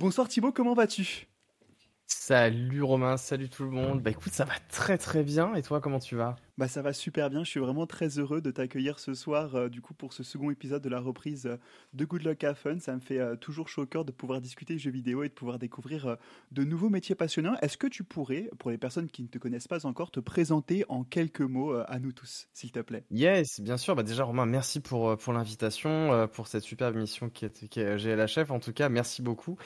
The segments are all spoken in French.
Bonsoir Thibaut, comment vas-tu? Salut Romain, salut tout le monde. Bah écoute, ça va très très bien. Et toi, comment tu vas? Bah ça va super bien. Je suis vraiment très heureux de t'accueillir ce soir, euh, du coup, pour ce second épisode de la reprise euh, de Good Luck Have Fun. Ça me fait euh, toujours chaud au cœur de pouvoir discuter jeux vidéo et de pouvoir découvrir de nouveaux métiers passionnants. Est-ce que tu pourrais, pour les personnes qui ne te connaissent pas encore, te présenter en quelques mots à nous tous, s'il te plaît? Yes, bien sûr. Bah déjà Romain, merci pour pour l'invitation, pour cette superbe mission qui est, qui est GLHF. En tout cas, merci beaucoup.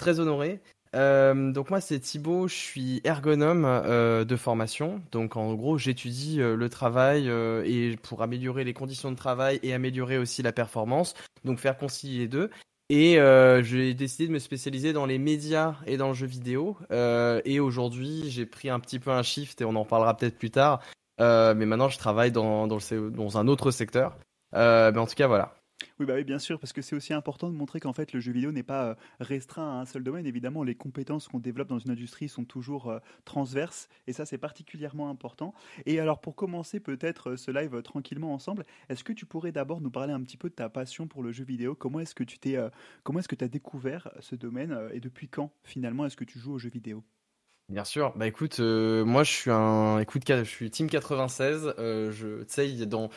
Très honoré. Euh, donc moi c'est Thibaut, je suis ergonome euh, de formation. Donc en gros j'étudie euh, le travail et pour améliorer les conditions de travail et améliorer aussi la performance. Donc faire concilier les deux. Et j'ai décidé de me spécialiser dans les médias et dans le jeu vidéo. et aujourd'hui j'ai pris un petit peu un shift et on en parlera peut-être plus tard. mais maintenant je travaille dans, un autre secteur. mais en tout cas voilà. Oui, bah oui, bien sûr, parce que c'est aussi important de montrer qu'en fait le jeu vidéo n'est pas euh, restreint à un seul domaine. Évidemment, les compétences qu'on développe dans une industrie sont toujours euh, transverses, et ça c'est particulièrement important. Et alors pour commencer peut-être euh, ce live tranquillement ensemble, est-ce que tu pourrais d'abord nous parler un petit peu de ta passion pour le jeu vidéo? Comment est-ce que tu t'es, comment est-ce que as découvert ce domaine et depuis quand finalement est-ce que tu joues aux jeux vidéo? Bien sûr, bah écoute, moi je suis un, écoute, je suis Team 96. je, tu sais, dans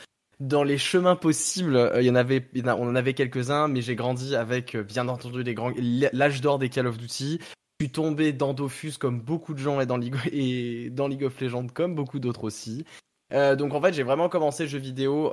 dans les chemins possibles, euh, il y en avait, on en avait quelques-uns, mais j'ai grandi avec, euh, bien entendu, les grands, l'âge d'or des Call of Duty. Je suis tombé dans Dofus comme beaucoup de gens et dans League, et dans League of Legends comme beaucoup d'autres aussi. Euh, donc en fait, j'ai vraiment commencé le jeu vidéo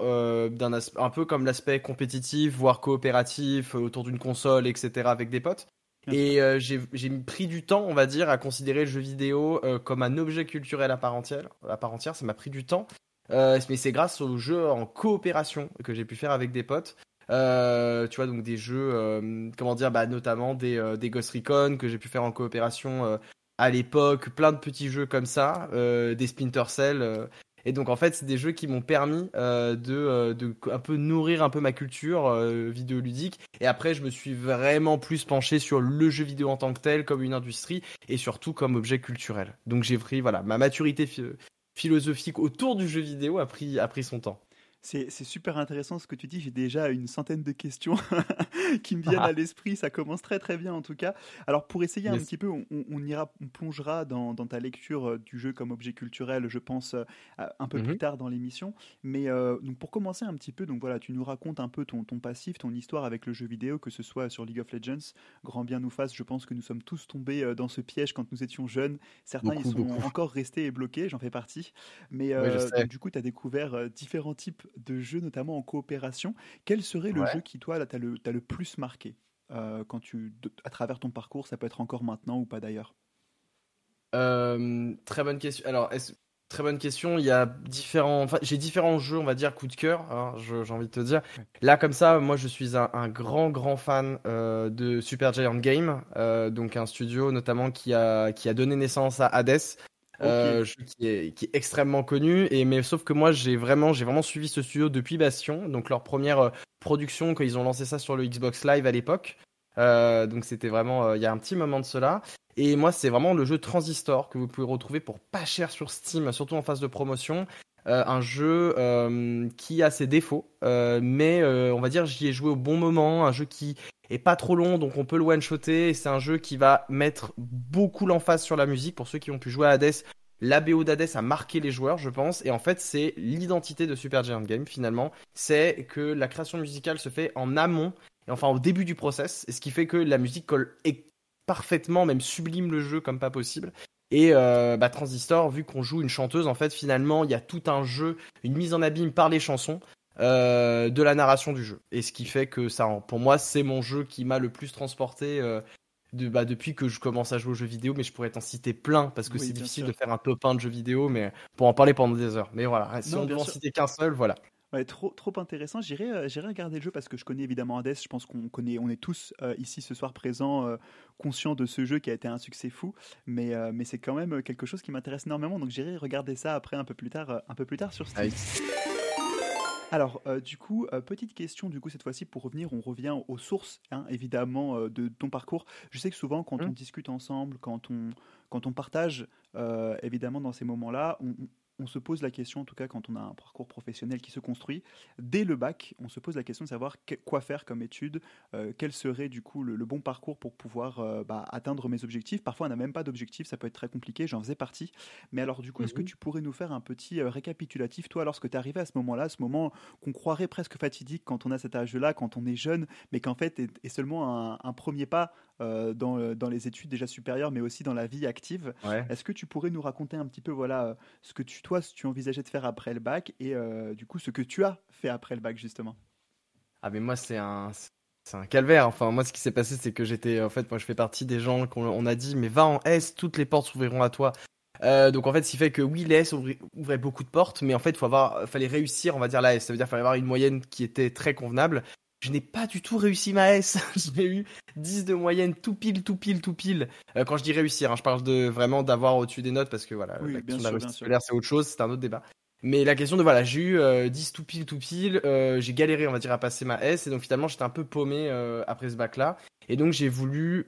d'un un peu comme l'aspect compétitif, voire coopératif, autour d'une console, etc. avec des potes. Et j'ai pris du temps, on va dire, à considérer le jeu vidéo comme un objet culturel à part entière. À part entière, ça m'a pris du temps. Euh, mais c'est grâce aux jeux en coopération que j'ai pu faire avec des potes. Euh, tu vois, donc des jeux, euh, comment dire, bah, notamment des, des Ghost Recon que j'ai pu faire en coopération à l'époque, plein de petits jeux comme ça, des Splinter Cell. et donc en fait, c'est des jeux qui m'ont permis de, de un peu nourrir un peu ma culture vidéoludique. Et après, je me suis vraiment plus penché sur le jeu vidéo en tant que tel, comme une industrie, et surtout comme objet culturel. Donc j'ai pris voilà ma maturité philosophique autour du jeu vidéo a pris, a pris son temps. C'est super intéressant ce que tu dis. J'ai déjà une centaine de questions qui me viennent à l'esprit. Ça commence très très bien en tout cas. Alors pour essayer un petit peu, on, ira, on plongera dans, ta lecture euh, du jeu comme objet culturel, je pense, euh, un peu plus mhm. tard dans l'émission. Mais euh, donc pour commencer un petit peu, donc voilà, tu nous racontes un peu ton, ton passif, ton histoire avec le jeu vidéo, que ce soit sur League of Legends. Grand bien nous fasse. Je pense que nous sommes tous tombés dans ce piège quand nous étions jeunes. Certains ils sont encore restés et bloqués. J'en fais partie. Mais du coup, tu as découvert différents types de jeux, notamment en coopération. Quel serait le jeu qui, toi, t'as le, as le plus marqué? Euh, quand tu, à travers ton parcours Ça peut être encore maintenant ou pas d'ailleurs? Euh, Très bonne question. Alors, Très bonne question. Il y a différents, enfin, j'ai différents jeux, on va dire, coup de cœur. Hein, j'ai envie de te dire. Là, comme ça, moi, je suis un, grand, grand fan euh, de Super Giant Game, donc un studio notamment qui a qui a donné naissance à Hades, euh, qui est, extrêmement connu. Et mais sauf que moi j'ai vraiment suivi ce studio depuis Bastion, donc leur première euh, production quand ils ont lancé ça sur le Xbox Live à l'époque. Euh, donc c'était vraiment il y a un petit moment de cela. Et moi c'est vraiment le jeu Transistor que vous pouvez retrouver pour pas cher sur Steam, surtout en phase de promotion. Euh, un jeu euh, qui a ses défauts, euh, mais on va dire j'y ai joué au bon moment, un jeu qui est pas trop long, donc on peut le one-shotter. C'est un jeu qui va mettre beaucoup l'emphase sur la musique. Pour ceux qui ont pu jouer à Hades, la BO d'Hades a marqué les joueurs, je pense. Et en fait, c'est l'identité de Super Giant Game, finalement. C'est que la création musicale se fait en amont, et enfin au début du process, et ce qui fait que la musique colle parfaitement, même sublime le jeu comme pas possible. Et euh, bah, Transistor, vu qu'on joue une chanteuse, en fait, finalement, il y a tout un jeu, une mise en abîme par les chansons. Euh, de la narration du jeu. Et ce qui fait que ça, pour moi, c'est mon jeu qui m'a le plus transporté euh, de, bah, depuis que je commence à jouer aux jeux vidéo. Mais je pourrais t'en citer plein parce que c'est difficile de faire un top 1 de jeux vidéo, mais pour en parler pendant des heures. Mais voilà, si on doit en citer qu'un seul, voilà. Ouais, trop, trop intéressant. J'irai, j'irai regarder le jeu parce que je connais évidemment Hades. Je pense qu'on connaît, on est tous ici ce soir présents, conscients de ce jeu qui a été un succès fou. Mais, mais c'est quand même quelque chose qui m'intéresse énormément. Donc j'irai regarder ça après un peu plus tard, un peu plus tard sur Steam. Alors, euh, du coup, euh, petite question, du coup, cette fois-ci, pour revenir, on revient aux sources, hein, évidemment, euh, de ton parcours. Je sais que souvent, quand on mmh. discute ensemble, quand on, quand on partage, évidemment, dans ces moments-là, on, on se pose la question, en tout cas quand on a un parcours professionnel qui se construit, dès le bac, on se pose la question de savoir quoi faire comme étude, euh, quel serait du coup le, bon parcours pour pouvoir euh, bah, atteindre mes objectifs. Parfois, on n'a même pas d'objectif, ça peut être très compliqué, j'en faisais partie. Mais alors, du coup, est-ce que mhm. tu pourrais nous faire un petit récapitulatif, toi, lorsque tu es arrivé à ce moment-là, ce moment qu'on croirait presque fatidique quand on a cet âge-là, quand on est jeune, mais qu'en fait est, seulement un, premier pas dans, dans, les études déjà supérieures, mais aussi dans la vie active. Est-ce que tu pourrais nous raconter un petit peu, voilà, ce que tu, toi, tu envisageais de faire après le bac et euh, du coup, ce que tu as fait après le bac, justement? Ah, mais moi, c'est un. C'est un calvaire. Enfin, moi, ce qui s'est passé, c'est que j'étais. En fait, moi, je fais partie des gens qu'on a dit, mais va en S, toutes les portes s'ouvriront à toi. Euh, donc en fait, ce qui fait que oui, l'S ouvrait, beaucoup de portes, mais en fait, il faut avoir, fallait réussir, on va dire la S. Ça veut dire qu'il fallait avoir une moyenne qui était très convenable. Je n'ai pas du tout réussi ma S. J'ai eu 10 de moyenne, tout pile, tout pile, tout pile. Euh, quand je dis réussir, hein, je parle de vraiment d'avoir au-dessus des notes parce que voilà, la question de c'est autre chose, c'est un autre débat. Mais la question de voilà, j'ai eu 10 euh, tout pile, tout pile, euh, j'ai galéré, on va dire, à passer ma S et donc finalement j'étais un peu paumé après ce bac-là. Et donc j'ai voulu,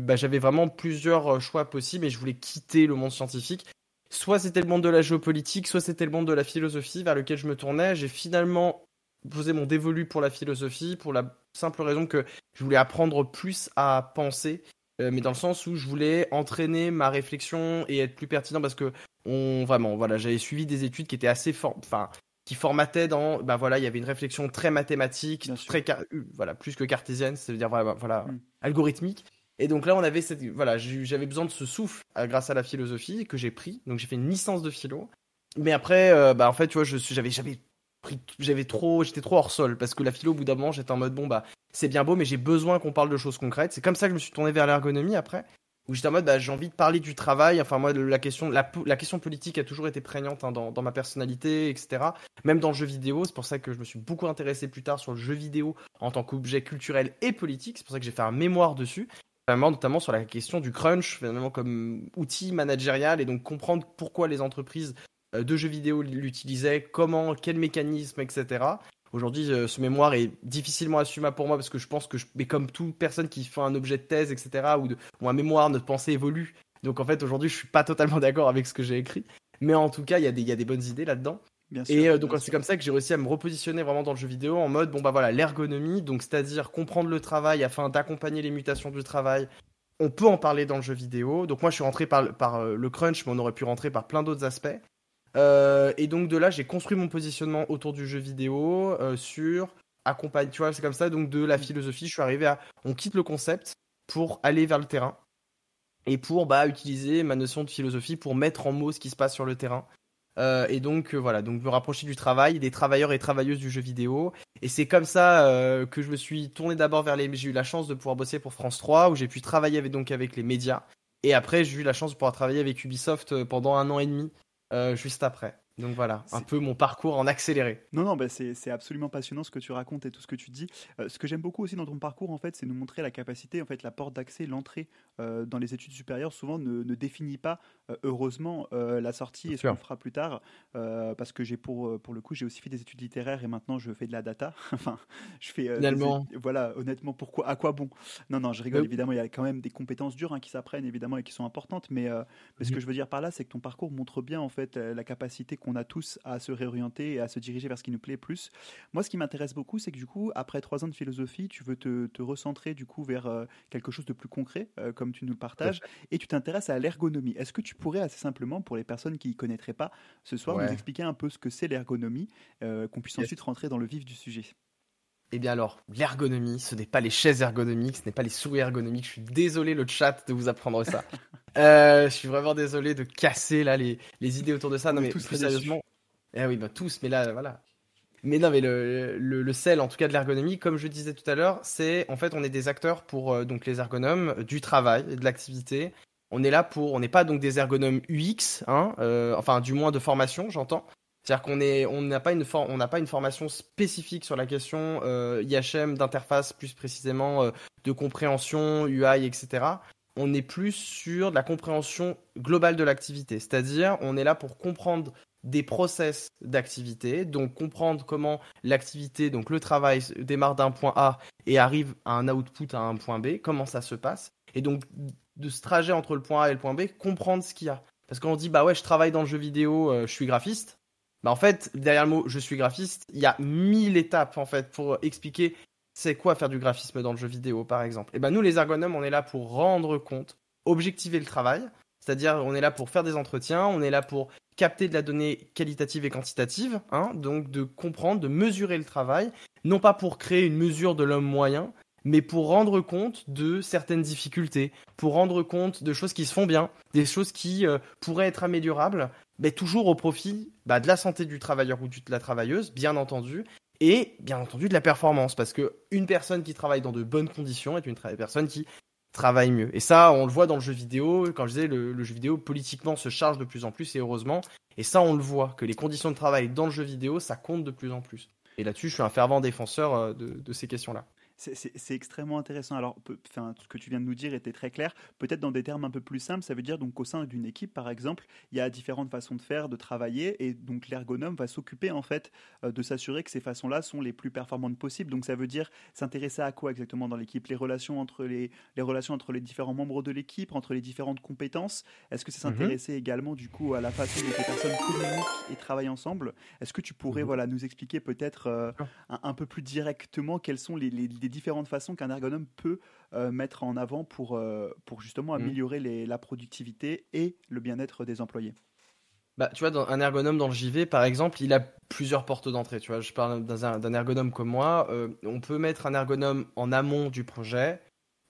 bah, j'avais vraiment plusieurs choix possibles et je voulais quitter le monde scientifique. Soit c'était le monde de la géopolitique, soit c'était le monde de la philosophie vers lequel je me tournais. J'ai finalement posé mon dévolu pour la philosophie pour la simple raison que je voulais apprendre plus à penser, euh, mais dans le sens où je voulais entraîner ma réflexion et être plus pertinent parce que on vraiment voilà j'avais suivi des études qui étaient assez enfin qui formataient dans ben voilà il y avait une réflexion très mathématique très euh, voilà plus que cartésienne c'est à dire voilà, voilà mm. algorithmique. Et donc là on avait cette voilà j'avais besoin de ce souffle euh, grâce à la philosophie que j'ai pris. Donc j'ai fait une licence de philo. Mais après bah en fait tu vois je j'avais j'avais trop, j'étais trop hors sol parce que la philo, au bout d'un moment, j'étais en mode bon bah c'est bien beau, mais j'ai besoin qu'on parle de choses concrètes. C'est comme ça que je me suis tourné vers l'ergonomie après, où j'étais en mode bah j'ai envie de parler du travail. Enfin moi la question, la, question politique a toujours été prégnante hein, dans, dans, ma personnalité, etc. Même dans le jeu vidéo, c'est pour ça que je me suis beaucoup intéressé plus tard sur le jeu vidéo en tant qu'objet culturel et politique. C'est pour ça que j'ai fait un mémoire dessus. Notamment sur la question du crunch, finalement comme outil managérial, et donc comprendre pourquoi les entreprises de jeux vidéo l'utilisait, comment, quel mécanisme, etc. Aujourd'hui, euh, ce mémoire est difficilement assumable pour moi parce que je pense que, je, mais comme toute personne qui fait un objet de thèse, etc., ou, de, ou un mémoire, notre pensée évolue. Donc en fait, aujourd'hui, je suis pas totalement d'accord avec ce que j'ai écrit. Mais en tout cas, il y, a des, y a des bonnes idées là-dedans. et euh, donc c'est comme ça que j'ai réussi à me repositionner vraiment dans le jeu vidéo en mode bon bah voilà l'ergonomie donc c'est-à-dire comprendre le travail afin d'accompagner les mutations du travail on peut en parler dans le jeu vidéo donc moi je suis rentré par, par le crunch mais on aurait pu rentrer par plein d'autres aspects euh, et donc de là, j'ai construit mon positionnement autour du jeu vidéo euh, sur accompagne, tu vois, c'est comme ça. Donc de la philosophie, je suis arrivé à, on quitte le concept pour aller vers le terrain et pour bah, utiliser ma notion de philosophie pour mettre en mots ce qui se passe sur le terrain. Euh, et donc voilà, donc me rapprocher du travail, des travailleurs et travailleuses du jeu vidéo. Et c'est comme ça que je me suis tourné d'abord vers les. J'ai eu la chance de pouvoir bosser pour France 3, où j'ai pu travailler avec, donc avec les médias. Et après, j'ai eu la chance de pouvoir travailler avec Ubisoft pendant un an et demi euh, juste après. Donc voilà, un peu mon parcours en accéléré. Non, non, bah c'est absolument passionnant ce que tu racontes et tout ce que tu dis. Euh, ce que j'aime beaucoup aussi dans ton parcours, en fait, c'est nous montrer la capacité, en fait, la porte d'accès, l'entrée euh, dans les études supérieures, souvent ne, ne définit pas, euh, heureusement, la sortie et ce qu'on fera plus tard. parce que j'ai pour, pour le coup, j'ai aussi fait des études littéraires et maintenant je fais de la data. enfin, je fais. Finalement. voilà, honnêtement, pourquoi, à quoi bon? Non, non, je rigole, évidemment, il y a quand même des compétences dures hein, qui s'apprennent, évidemment, et qui sont importantes. Mais, mais ce que je veux dire par là, c'est que ton parcours montre bien, en fait, la capacité qu'on a tous à se réorienter et à se diriger vers ce qui nous plaît plus. Moi, ce qui m'intéresse beaucoup, c'est que du coup, après trois ans de philosophie, tu veux te, te recentrer du coup vers euh, quelque chose de plus concret, euh, comme tu nous le partages, et tu t'intéresses à l'ergonomie. Est-ce que tu pourrais assez simplement, pour les personnes qui ne connaîtraient pas ce soir, nous expliquer un peu ce que c'est l'ergonomie, euh, qu'on puisse ensuite rentrer dans le vif du sujet? Eh bien alors, l'ergonomie, ce n'est pas les chaises ergonomiques, ce n'est pas les souris ergonomiques. Je suis désolé le chat de vous apprendre ça. je suis vraiment désolé de casser là les, les idées autour de ça. Non mais plus sérieusement, eh oui, bah tous, mais là, voilà. Mais non, mais le, sel, en tout cas de l'ergonomie, comme je disais tout à l'heure, c'est en fait on est des acteurs pour euh, donc les ergonomes du travail et de l'activité. On est là pour, on n'est pas donc des ergonomes UX, hein, euh, enfin du moins de formation, j'entends. C'est-à-dire qu'on est, on n'a pas une on n'a pas une formation spécifique sur la question euh, IHM d'interface, plus précisément de compréhension UI, etc. On est plus sur la compréhension globale de l'activité, c'est-à-dire on est là pour comprendre des process d'activité, donc comprendre comment l'activité, donc le travail démarre d'un point A et arrive à un output à un point B, comment ça se passe, et donc de ce trajet entre le point A et le point B, comprendre ce qu'il y a. Parce qu'on dit, bah ouais, je travaille dans le jeu vidéo, je suis graphiste. Bah en fait, derrière le mot je suis graphiste, il y a mille étapes en fait pour expliquer c'est quoi faire du graphisme dans le jeu vidéo par exemple. Et ben nous les ergonomes, on est là pour rendre compte, objectiver le travail, c'est-à-dire on est là pour faire des entretiens, on est là pour capter de la donnée qualitative et quantitative, hein, donc de comprendre, de mesurer le travail, non pas pour créer une mesure de l'homme moyen, mais pour rendre compte de certaines difficultés, pour rendre compte de choses qui se font bien, des choses qui euh, pourraient être améliorables, mais toujours au profit bah, de la santé du travailleur ou de la travailleuse, bien entendu, et bien entendu de la performance, parce que une personne qui travaille dans de bonnes conditions est une personne qui travaille mieux. Et ça, on le voit dans le jeu vidéo. Quand je disais, le, jeu vidéo politiquement se charge de plus en plus, et heureusement. Et ça, on le voit, que les conditions de travail dans le jeu vidéo, ça compte de plus en plus. Et là-dessus, je suis un fervent défenseur euh, de ces questions-là. C'est extrêmement intéressant. Alors, enfin, ce que tu viens de nous dire était très clair. Peut-être dans des termes un peu plus simples, ça veut dire donc au sein d'une équipe, par exemple, il y a différentes façons de faire, de travailler, et donc l'ergonome va s'occuper en fait euh, de s'assurer que ces façons-là sont les plus performantes possibles. Donc, ça veut dire s'intéresser à quoi exactement dans l'équipe? Les relations entre les, les relations entre les différents membres de l'équipe, entre les différentes compétences? Est-ce que c'est mhm. s'intéresser également du coup à la façon dont les personnes communiquent et travaillent ensemble? Est-ce que tu pourrais mhm. voilà nous expliquer peut-être euh, un, peu plus directement quels sont les, les différentes façons qu'un ergonome peut euh, mettre en avant pour, euh, pour justement mmh. améliorer les, la productivité et le bien-être des employés. Bah, tu vois, dans un ergonome dans le JV, par exemple, il a plusieurs portes d'entrée. Tu vois, je parle d'un ergonome comme moi. Euh, on peut mettre un ergonome en amont du projet.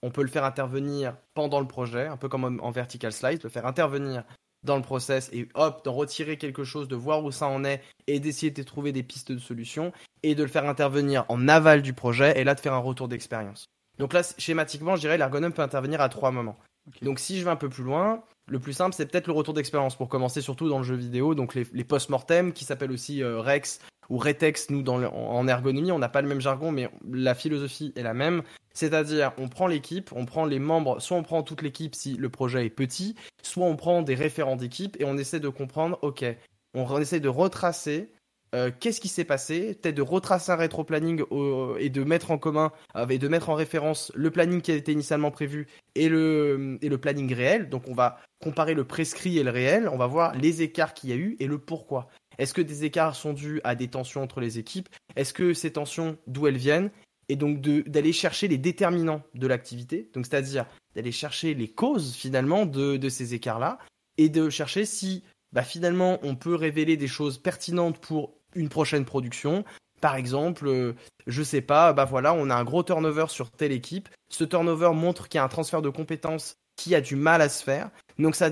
On peut le faire intervenir pendant le projet, un peu comme en vertical slide, le faire intervenir dans le process et hop, d'en retirer quelque chose, de voir où ça en est et d'essayer de trouver des pistes de solutions et de le faire intervenir en aval du projet et là de faire un retour d'expérience. Donc là, schématiquement, je dirais l'ergonome peut intervenir à trois moments. Donc si je vais un peu plus loin, le plus simple, c'est peut-être le retour d'expérience pour commencer, surtout dans le jeu vidéo. Donc les, post-mortem qui s'appellent aussi euh, Rex ou Retex. Nous, dans en ergonomie, on n'a pas le même jargon, mais la philosophie est la même. C'est-à-dire, on prend l'équipe, on prend les membres, soit on prend toute l'équipe si le projet est petit, soit on prend des référents d'équipe et on essaie de comprendre, ok, on essaie de retracer euh, qu'est-ce qui s'est passé, peut-être de retracer un rétro-planning et de mettre en commun, euh, et de mettre en référence le planning qui a été initialement prévu et le, et le planning réel. Donc on va comparer le prescrit et le réel, on va voir les écarts qu'il y a eu et le pourquoi. Est-ce que des écarts sont dus à des tensions entre les équipes? Est-ce que ces tensions, d'où elles viennent? Et donc d'aller chercher les déterminants de l'activité, donc c'est-à-dire d'aller chercher les causes finalement de, de ces écarts-là, et de chercher si bah, finalement on peut révéler des choses pertinentes pour une prochaine production. Par exemple, euh, je sais pas, bah voilà, on a un gros turnover sur telle équipe. Ce turnover montre qu'il y a un transfert de compétences qui a du mal à se faire. Donc ça,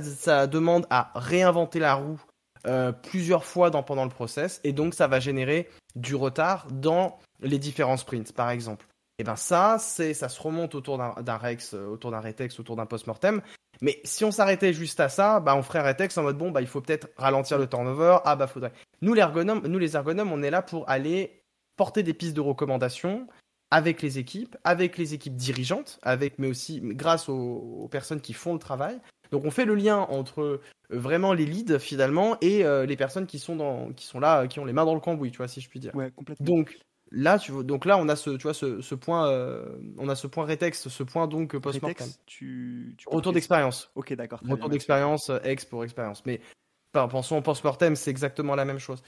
demande à réinventer la roue euh, plusieurs fois dans, pendant le process, et donc ça va générer du retard dans les différents sprints, par exemple. Et ben ça, c'est, ça se remonte autour d'un Rex, euh, autour d'un Retex, autour d'un post-mortem. Mais si on s'arrêtait juste à ça, bah on ferait Retex en mode bon, bah il faut peut-être ralentir le turnover. Ah bah faudrait. Nous les ergonomes, nous les ergonomes, on est là pour aller porter des pistes de recommandation avec les équipes, avec les équipes dirigeantes, avec mais aussi grâce aux, personnes qui font le travail. Donc on fait le lien entre euh, vraiment les leads finalement et euh, les personnes qui sont dans, qui sont là, qui ont les mains dans le cambouis, tu vois si je puis dire. Ouais, complètement. Donc Là, tu donc là, on a ce, tu vois, ce, point, euh, on a ce point rétex, ce point donc post-mortem. Tu, Retour d'expérience. Ok, d'accord. Retour d'expérience, euh, ex pour expérience. Mais pensons en post-mortem, c'est exactement la même chose.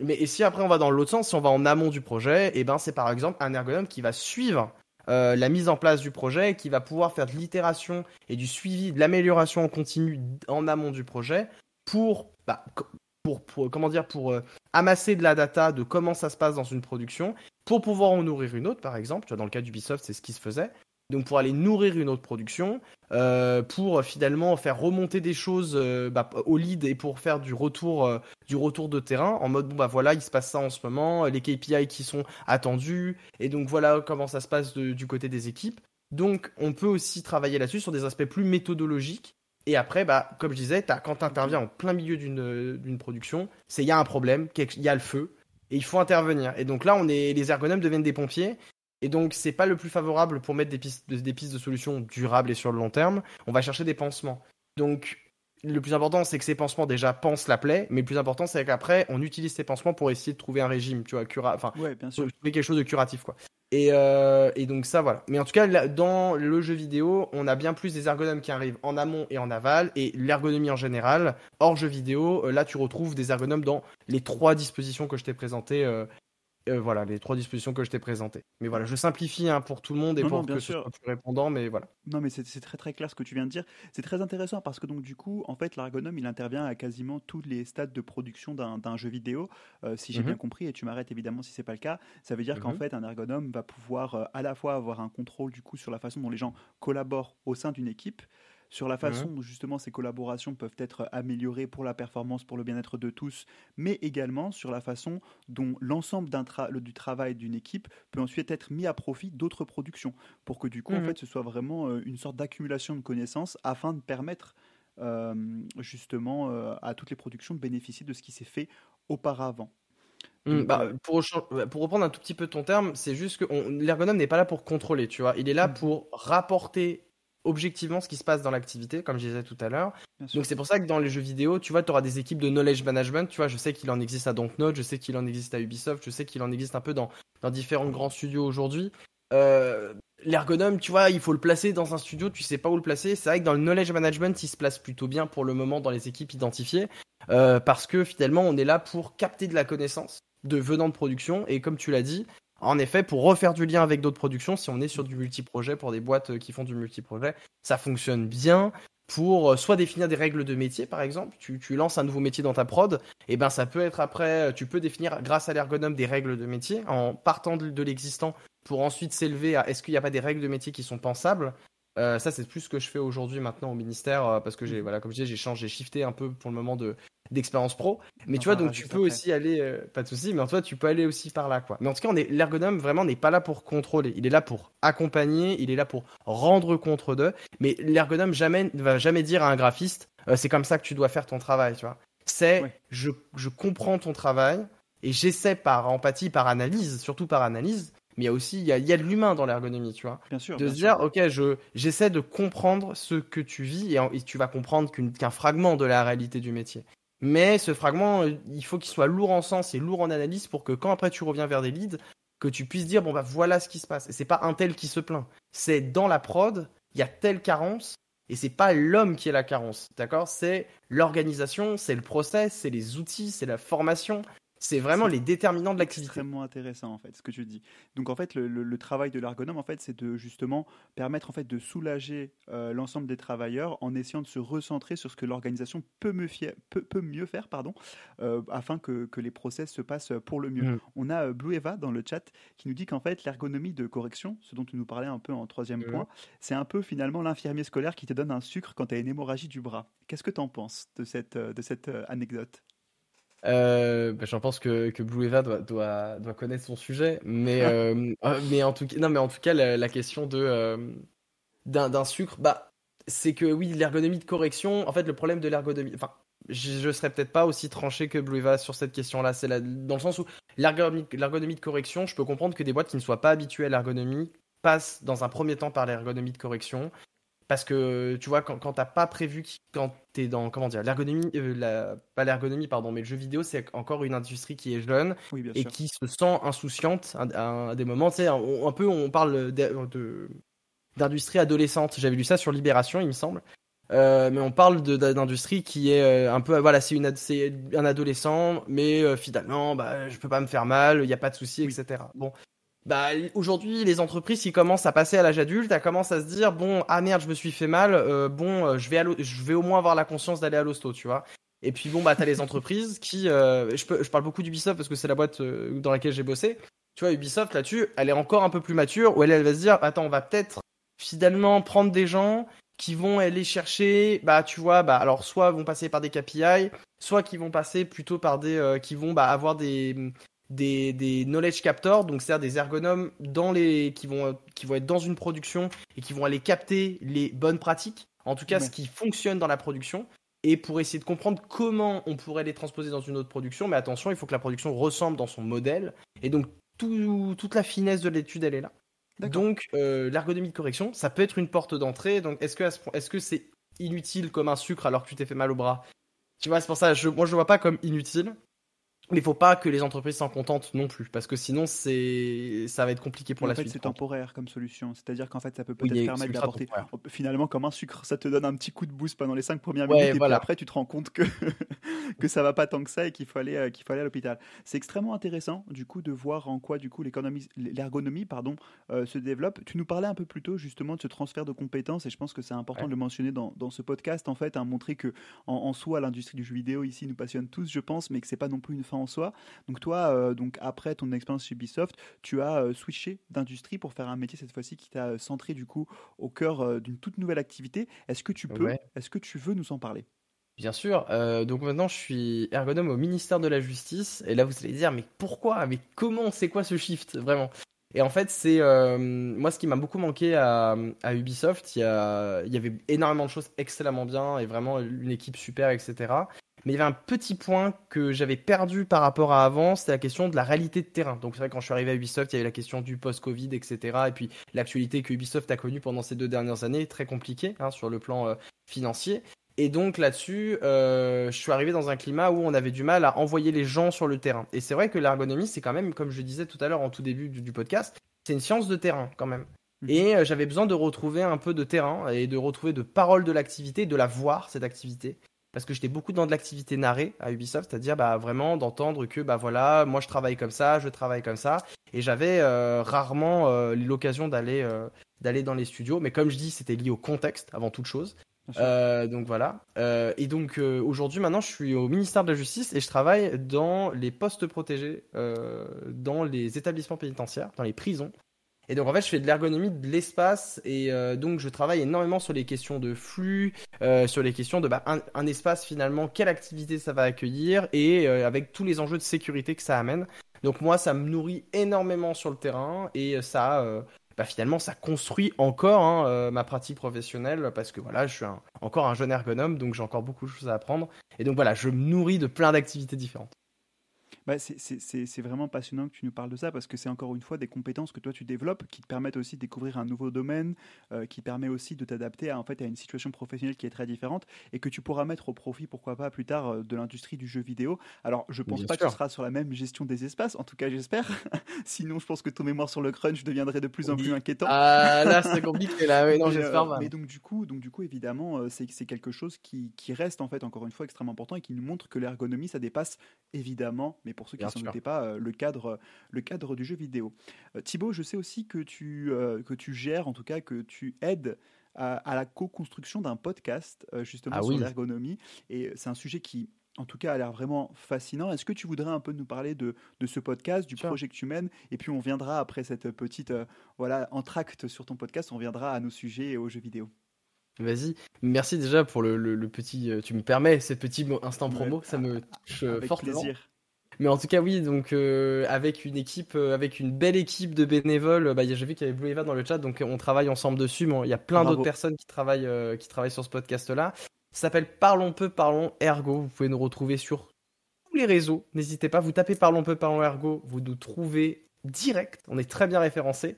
Mais et si après on va dans l'autre sens, si on va en amont du projet, et eh ben c'est par exemple un ergonome qui va suivre euh, la mise en place du projet, qui va pouvoir faire de l'itération et du suivi, de l'amélioration en continu en amont du projet pour bah, pour, comment dire pour euh, amasser de la data de comment ça se passe dans une production pour pouvoir en nourrir une autre par exemple. Tu vois dans le cas d'Ubisoft c'est ce qui se faisait. Donc pour aller nourrir une autre production euh, pour finalement faire remonter des choses euh, bah, au lead et pour faire du retour du retour de terrain en mode bon bah voilà il se passe ça en ce moment les KPI qui sont attendus et donc voilà comment ça se passe du côté des équipes. Donc on peut aussi travailler là-dessus sur des aspects plus méthodologiques et après, bah, comme je disais, quand tu interviens en plein milieu d'une production, c'est il y a un problème, il y a le feu, et il faut intervenir. Et donc là, on est, les ergonomes deviennent des pompiers. Et donc, c'est pas le plus favorable pour mettre des pistes, des pistes de solutions durables et sur le long terme. On va chercher des pansements. Donc, le plus important, c'est que ces pansements déjà pensent la plaie, mais le plus important, c'est qu'après, on utilise ces pansements pour essayer de trouver un régime, tu vois, cura... enfin, ouais, bien sûr. trouver quelque chose de curatif, quoi. Et, euh, donc ça, voilà. Mais en tout cas, dans le jeu vidéo, on a bien plus des ergonomes qui arrivent en amont et en aval. Et l'ergonomie en général, hors jeu vidéo, euh, là, tu retrouves des ergonomes dans les trois dispositions que je t'ai présentées euh, euh, voilà, les trois dispositions que je t'ai présentées. Mais voilà, je simplifie hein, pour tout le monde et pour que sûr. ce soit plus répondant, mais voilà. Non, mais c'est très très clair ce que tu viens de dire. C'est très intéressant parce que donc du coup, en fait, l'ergonome, il intervient à quasiment tous les stades de production d'un jeu vidéo, euh, si j'ai bien mhm. compris. Et tu m'arrêtes évidemment si c'est pas le cas. Ça veut dire qu'en mhm. fait, un ergonome va pouvoir euh, à la fois avoir un contrôle du coup sur la façon dont les gens collaborent au sein d'une équipe sur la façon dont justement ces collaborations peuvent être améliorées pour la performance, pour le bien-être de tous, mais également sur la façon dont l'ensemble du travail d'une équipe peut ensuite être mis à profit d'autres productions, pour que du coup, en mmh fait, ce soit vraiment euh, une sorte d'accumulation de connaissances afin de permettre euh, justement euh, à toutes les productions de bénéficier de ce qui s'est fait auparavant. Mmh, bah, pour, pour, reprendre un tout petit peu ton terme, c'est juste que l'ergonome n'est pas là pour contrôler, tu vois. Il est là mmh. pour rapporter objectivement ce qui se passe dans l'activité, comme je disais tout à l'heure. Donc c'est pour ça que dans les jeux vidéo, tu vois, tu auras des équipes de knowledge management. Tu vois, je sais qu'il en existe à Dontnod, je sais qu'il en existe à Ubisoft, je sais qu'il en existe un peu dans, dans différents grands studios aujourd'hui. Euh, L'ergonome, tu vois, il faut le placer dans un studio, tu sais pas où le placer. C'est vrai que dans le knowledge management, il se place plutôt bien pour le moment dans les équipes identifiées, euh, parce que finalement, on est là pour capter de la connaissance de venant de production. Et comme tu l'as dit, en effet, pour refaire du lien avec d'autres productions, si on est sur du multiprojet pour des boîtes euh, qui font du multiprojet, ça fonctionne bien pour euh, soit définir des règles de métier, par exemple. Tu, lances un nouveau métier dans ta prod, et ben ça peut être après, euh, tu peux définir grâce à l'ergonome des règles de métier en partant de, l'existant pour ensuite s'élever à est-ce qu'il n'y a pas des règles de métier qui sont pensables? Ça, c'est plus ce que je fais aujourd'hui maintenant au ministère parce que j'ai, voilà, comme je disais, j'ai changé, j'ai shifté un peu pour le moment de, d'expérience pro. Mais tu vois, donc tu peux aussi aller, euh, pas de souci, mais en toi, tu peux aller aussi par là, quoi. Mais en tout cas, l'ergonome vraiment n'est pas là pour contrôler. Il est là pour accompagner, il est là pour rendre compte d'eux. Mais l'ergonome jamais ne va jamais dire à un graphiste, euh, c'est comme ça que tu dois faire ton travail, tu vois. C'est, je, je comprends ton travail et j'essaie par empathie, par analyse, surtout par analyse, mais il y a aussi il y a, y a de l'humain dans l'ergonomie, tu vois. Bien sûr. De se dire, ok, je j'essaie de comprendre ce que tu vis et, tu vas comprendre qu'un fragment de la réalité du métier. Mais ce fragment, euh, il faut qu'il soit lourd en sens et lourd en analyse pour que quand après tu reviens vers des leads, que tu puisses dire bon bah voilà ce qui se passe. Et c'est pas un tel qui se plaint. C'est dans la prod, il y a telle carence et c'est pas l'homme qui est la carence, d'accord? C'est l'organisation, c'est le process, c'est les outils, c'est la formation, c'est vraiment les déterminants de l'activité. Extrêmement intéressant en fait ce que tu dis. Donc en fait le, travail de l'ergonome en fait c'est de justement permettre en fait de soulager euh, l'ensemble des travailleurs en essayant de se recentrer sur ce que l'organisation peut, peut, mieux faire pardon euh, afin que, les process se passent pour le mieux. Mm. On a euh, Blue Eva dans le chat qui nous dit qu'en fait l'ergonomie de correction, ce dont tu nous parlais un peu en troisième mm. point, c'est un peu finalement l'infirmier scolaire qui te donne un sucre quand tu as une hémorragie du bras. Qu'est-ce que tu en penses de cette, de cette anecdote? Euh, bah, J'en pense que, que Blue Eva doit, doit, doit, connaître son sujet, mais, euh, euh, mais, en, tout, non, mais en tout cas, la, question de euh, d'un sucre, bah, c'est que oui, l'ergonomie de correction, en fait, le problème de l'ergonomie, enfin, je, je serais peut-être pas aussi tranché que Blue Eva sur cette question-là, c'est dans le sens où l'ergonomie de correction, je peux comprendre que des boîtes qui ne soient pas habituées à l'ergonomie passent dans un premier temps par l'ergonomie de correction parce que tu vois quand, quand t'as pas prévu quand t'es dans comment dire l'ergonomie euh, pas l'ergonomie pardon mais le jeu vidéo c'est encore une industrie qui est jeune et qui se sent insouciante à, des moments. Tu sais un, peu on parle d'industrie adolescente. J'avais lu ça sur Libération il me semble. Euh, mais on parle d'industrie qui est euh, un peu voilà c'est un adolescent mais finalement bah je peux pas me faire mal il y a pas de souci etc bon bah aujourd'hui les entreprises qui commencent à passer à l'âge adulte, elles commencent à se dire bon ah merde je me suis fait mal, euh, bon euh, je vais je vais au moins avoir la conscience d'aller à l'hosto, tu vois. Et puis bon bah t'as les entreprises qui, euh, je, peux, je parle beaucoup d'Ubisoft parce que c'est la boîte dans laquelle j'ai bossé. Tu vois Ubisoft là-dessus, elle est encore un peu plus mature où elle, elle va se dire attends on va peut-être finalement prendre des gens qui vont aller chercher, bah tu vois, bah alors soit vont passer par des KPI, soit qui vont passer plutôt par des, qui vont bah, avoir des des, des knowledge captors, donc c'est-à-dire des ergonomes dans les, qui, vont, qui vont être dans une production et qui vont aller capter les bonnes pratiques, en tout cas ce qui fonctionne dans la production, et pour essayer de comprendre comment on pourrait les transposer dans une autre production. Mais attention, il faut que la production ressemble dans son modèle, et donc tout, toute la finesse de l'étude, elle est là. Donc euh, l'ergonomie de correction, ça peut être une porte d'entrée. Donc est-ce que est-ce que c'est inutile comme un sucre alors que tu t'es fait mal au bras? Tu vois, c'est pour ça, je, moi je le vois pas comme inutile. Mais il faut pas que les entreprises s'en contentent non plus, parce que sinon c'est ça va être compliqué pour la suite. C'est temporaire comme solution, c'est-à-dire qu'en fait ça peut peut-être permettre d'apporter finalement comme un sucre, ça te donne un petit coup de boost pendant les cinq premières minutes et puis après tu te rends compte que que ça va pas tant que ça et qu'il faut aller euh, qu'il faut aller à l'hôpital. C'est extrêmement intéressant du coup de voir en quoi du coup l'ergonomie pardon euh, se développe. Tu nous parlais un peu plus tôt justement de ce transfert de compétences et je pense que c'est important de le mentionner dans, dans, ce podcast en fait, à hein, montrer que en, en soi l'industrie du jeu vidéo ici nous passionne tous, je pense, mais que c'est pas non plus une fin en soi. Donc toi, euh, donc après ton expérience chez Ubisoft, tu as euh, switché d'industrie pour faire un métier cette fois-ci qui t'a euh, centré du coup au cœur d'une toute nouvelle activité. Est-ce que tu peux, est-ce que tu veux nous en parler? Bien sûr. donc maintenant, je suis ergonome au ministère de la Justice. Et là, vous allez dire, mais pourquoi? Mais comment? C'est quoi ce shift? Vraiment et en fait, c'est moi ce qui m'a beaucoup manqué à, à Ubisoft. Il y, a, il y, avait énormément de choses excellemment bien et vraiment une équipe super, etc. Mais il y avait un petit point que j'avais perdu par rapport à avant, c'était la question de la réalité de terrain. Donc c'est vrai quand je suis arrivé à Ubisoft, il y avait la question du post-Covid, etc. Et puis l'actualité que Ubisoft a connue pendant ces deux dernières années, très compliquée hein, sur le plan euh, financier. Et donc là-dessus, euh, je suis arrivé dans un climat où on avait du mal à envoyer les gens sur le terrain. Et c'est vrai que l'ergonomie, c'est quand même, comme je disais tout à l'heure en tout début du, podcast, c'est une science de terrain quand même. Mhm. Et euh, j'avais besoin de retrouver un peu de terrain et de retrouver de paroles de l'activité, de la voir cette activité parce que j'étais beaucoup dans de l'activité narrée à Ubisoft, c'est-à-dire bah, vraiment d'entendre que bah voilà, moi je travaille comme ça, je travaille comme ça, et j'avais euh, rarement euh, l'occasion d'aller euh, d'aller dans les studios, mais comme je dis, c'était lié au contexte avant toute chose. donc voilà. et donc aujourd'hui, maintenant, je suis au ministère de la Justice et je travaille dans les postes protégés, dans les établissements pénitentiaires, dans les prisons. Et donc en fait, je fais de l'ergonomie de l'espace et euh, donc je travaille énormément sur les questions de flux, euh, sur les questions de bah, un, espace finalement, quelle activité ça va accueillir et euh, avec tous les enjeux de sécurité que ça amène. Donc moi, ça me nourrit énormément sur le terrain et ça, bah, finalement, ça construit encore hein, ma pratique professionnelle parce que voilà, je suis encore un jeune ergonome, donc j'ai encore beaucoup de choses à apprendre. Et donc voilà, je me nourris de plein d'activités différentes. Bah, c'est vraiment passionnant que tu nous parles de ça parce que c'est encore une fois des compétences que toi tu développes qui te permettent aussi de découvrir un nouveau domaine, euh, qui permet aussi de t'adapter à, en fait, à une situation professionnelle qui est très différente et que tu pourras mettre au profit, pourquoi pas plus tard, euh, de l'industrie du jeu vidéo. Alors je pense pas que tu seras sur la même gestion des espaces, en tout cas j'espère. Sinon je pense que ton mémoire sur le crunch deviendrait de plus en plus inquiétant. Ah là c'est compliqué là, oui, non j'espère euh, Mais donc du coup, donc, du coup évidemment c'est quelque chose qui, qui reste en fait encore une fois extrêmement important et qui nous montre que l'ergonomie ça dépasse évidemment, mais pour ceux qui ne s'en doutaient pas, euh, le, cadre, le cadre du jeu vidéo. Euh, Thibaut, je sais aussi que tu, euh, que tu gères, en tout cas que tu aides à, la co-construction d'un podcast justement ah sur l'ergonomie. Et c'est un sujet qui, en tout cas, a l'air vraiment fascinant. Est-ce que tu voudrais un peu nous parler de, de ce podcast, du projet que tu mènes? Et puis on viendra après cette petite voilà, entracte sur ton podcast, on viendra à nos sujets et aux jeux vidéo. Vas-y. Merci déjà pour le, le, petit. Tu me permets ces petits instant promo, ça me touche Avec Plaisir. Mais en tout cas, oui, donc euh, avec une équipe, euh, avec une belle équipe de bénévoles, bah, j'ai vu qu'il y avait Blue Eva dans le chat, donc on travaille ensemble dessus. Mais il y a plein d'autres personnes qui travaillent, euh, qui travaillent sur ce podcast-là. Ça s'appelle Parlons peu, parlons ergo. Vous pouvez nous retrouver sur tous les réseaux. N'hésitez pas, vous tapez Parlons peu, parlons ergo, vous nous trouvez direct. On est très bien référencé.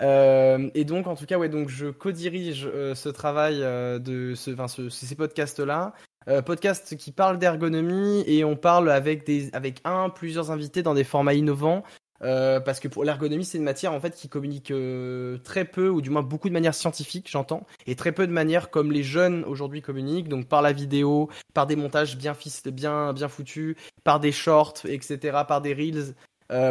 et donc, en tout cas, ouais, donc je co-dirige ce travail de ce, enfin, ces podcasts-là. Euh, podcast qui parle d'ergonomie et on parle avec des avec un plusieurs invités dans des formats innovants euh, parce que pour l'ergonomie c'est une matière en fait qui communique euh, très peu ou du moins beaucoup de manière scientifique j'entends et très peu de manière comme les jeunes aujourd'hui communiquent. Donc par la vidéo par des montages bien bien bien foutus par des shorts etc par des reels.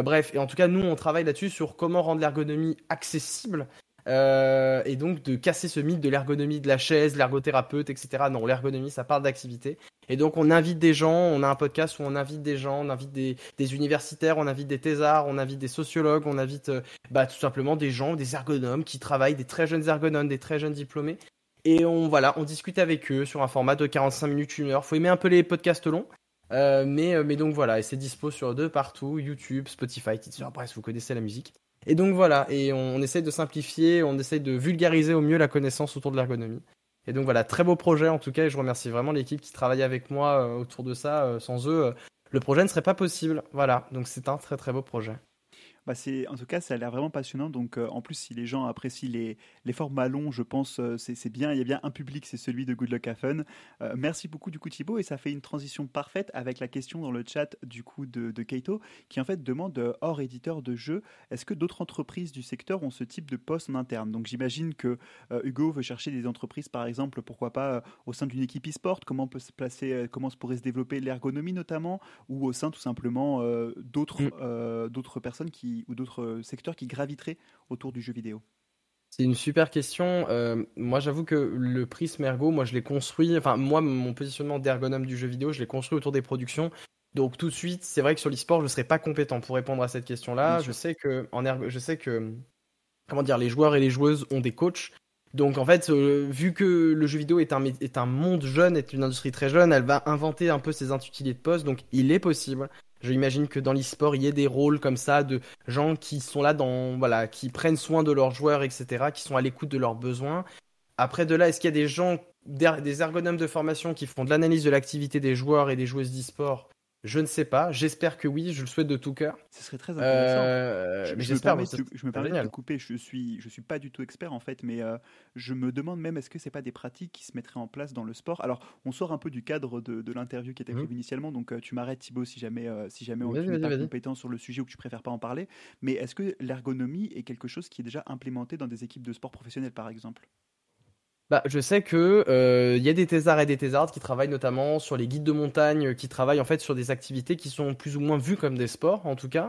Bref et en tout cas nous on travaille là-dessus sur comment rendre l'ergonomie accessible euh, et donc de casser ce mythe de l'ergonomie de la chaise, l'ergothérapeute, etc. Non, l'ergonomie, ça parle d'activité. Et donc on invite des gens, on a un podcast où on invite des gens, on invite des, universitaires, on invite des thésards, on invite des sociologues, on invite euh, bah, tout simplement des gens, des ergonomes qui travaillent, des très jeunes ergonomes, des très jeunes diplômés. Et on voilà, on discute avec eux sur un format de 45 minutes, une heure. Faut aimer un peu les podcasts longs. Euh, mais, donc voilà, et c'est dispo sur deux partout, YouTube, Spotify, Teacher, bref, vous connaissez la musique. Et donc voilà, et on, essaye de simplifier, on essaye de vulgariser au mieux la connaissance autour de l'ergonomie. Et donc voilà, très beau projet en tout cas, et je remercie vraiment l'équipe qui travaille avec moi euh, autour de ça. Euh, sans eux, euh, le projet ne serait pas possible. Voilà, donc c'est un très très beau projet. Bah c'est, en tout cas, ça a l'air vraiment passionnant. Donc, euh, en plus, si les gens apprécient les, les formats longs, je pense euh, c'est, bien. Il y a bien un public, c'est celui de Good Luck à Fun. Euh, merci beaucoup du coup Thibaut et ça fait une transition parfaite avec la question dans le chat du coup de, de Keito qui en fait demande hors éditeur de jeux, est-ce que d'autres entreprises du secteur ont ce type de poste en interne? Donc, j'imagine que Hugo veut chercher des entreprises, par exemple, pourquoi pas au sein d'une équipe e-sport, comment peut se placer, comment se pourrait se développer l'ergonomie notamment, ou au sein tout simplement d'autres mm. d'autres personnes qui ou d'autres euh, secteurs qui graviteraient autour du jeu vidéo c'est une super question. Euh, moi, j'avoue que le prisme ergo, moi, je l'ai construit. Enfin, moi, mon positionnement d'ergonome du jeu vidéo, je l'ai construit autour des productions. Donc, tout de suite, c'est vrai que sur l'e-sport, je ne serais pas compétent pour répondre à cette question-là. Je sais que en ergo, je sais que comment dire, les joueurs et les joueuses ont des coachs. Donc, en fait, euh, vu que le jeu vidéo est un, est un monde jeune, est une industrie très jeune, elle va inventer un peu ses intitulés de poste. Donc, il est possible J'imagine que dans l'e-sport, il y ait des rôles comme ça de gens qui sont là dans, voilà, qui prennent soin de leurs joueurs, etc., qui sont à l'écoute de leurs besoins. Après de là, est-ce qu'il y a des gens, des ergonomes de formation qui font de l'analyse de l'activité des joueurs et des joueuses d'e-sport je ne sais pas. J'espère que oui. Je le souhaite de tout cœur. Ce serait très intéressant. Euh, je, je, me permets, de, je me permets de couper. Je suis, je suis pas du tout expert en fait, mais euh, je me demande même est-ce que c'est pas des pratiques qui se mettraient en place dans le sport? Alors, on sort un peu du cadre de, de l'interview qui était prévue mmh. initialement, donc euh, tu m'arrêtes Thibaut si jamais, si jamais on n'est pas compétent sur le sujet ou que tu préfères pas en parler. Mais est-ce que l'ergonomie est quelque chose qui est déjà implémenté dans des équipes de sport professionnelles, par exemple? Bah, je sais que euh, il y a des thésards et des thésardes qui travaillent notamment sur les guides de montagne, qui travaillent en fait sur des activités qui sont plus ou moins vues comme des sports en tout cas.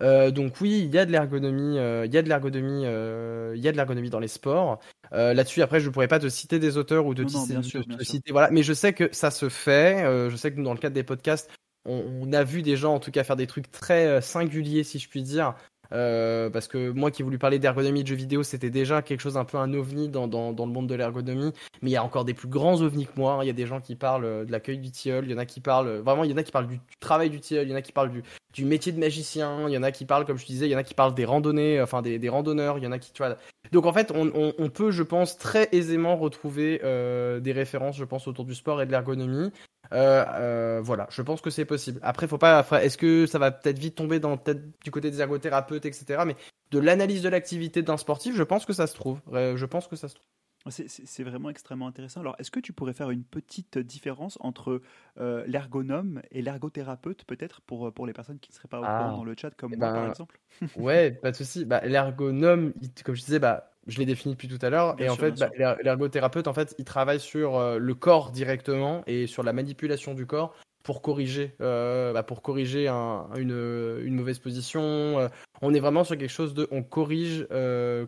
Euh, donc oui, il y a de l'ergonomie, euh, il y a de l'ergonomie, il y a de l'ergonomie dans les sports. Là-dessus, après, je ne pourrais pas te citer des auteurs ou de, citer, voilà. Mais je sais que ça se fait. je sais que dans le cadre des podcasts, on, on, a vu des gens en tout cas faire des trucs très singuliers, si je puis dire, euh, parce que moi qui ai voulu parler d'ergonomie de jeux vidéo, c'était déjà quelque chose un peu un ovni dans, le monde de l'ergonomie. Mais il y a encore des plus grands ovnis que moi. Hein. Il y a des gens qui parlent euh, de l'accueil du tilleul, il y en a qui parlent euh, vraiment, il y en a qui parlent du, travail du tilleul, il y en a qui parlent du, métier de magicien, il y en a qui parlent, comme je disais, il y en a qui parlent des randonnées, enfin des, randonneurs, il y en a qui, tu vois. Donc en fait, on, peut, je pense, très aisément retrouver des références, je pense, autour du sport et de l'ergonomie. Euh, euh, voilà, je pense que c'est possible. Après, faut pas. Est-ce que ça va peut-être vite tomber dans peut-être du côté des ergothérapeutes, etc. Mais de l'analyse de l'activité d'un sportif, je pense que ça se trouve. je pense que ça se trouve. C'est vraiment extrêmement intéressant. Alors, est-ce que tu pourrais faire une petite différence entre euh, l'ergonome et l'ergothérapeute, peut-être, pour, pour les personnes qui ne seraient pas au courant ah. dans le chat, comme eh moi, par ben, exemple? Ouais, pas de souci. Bah, l'ergonome, comme je disais, bah, je l'ai défini depuis tout à l'heure. Et en fait, bah, l'ergothérapeute, en fait, il travaille sur euh, le corps directement et sur la manipulation du corps pour corriger, euh, bah, pour corriger une, une, mauvaise position. Euh, on est vraiment sur quelque chose de, on corrige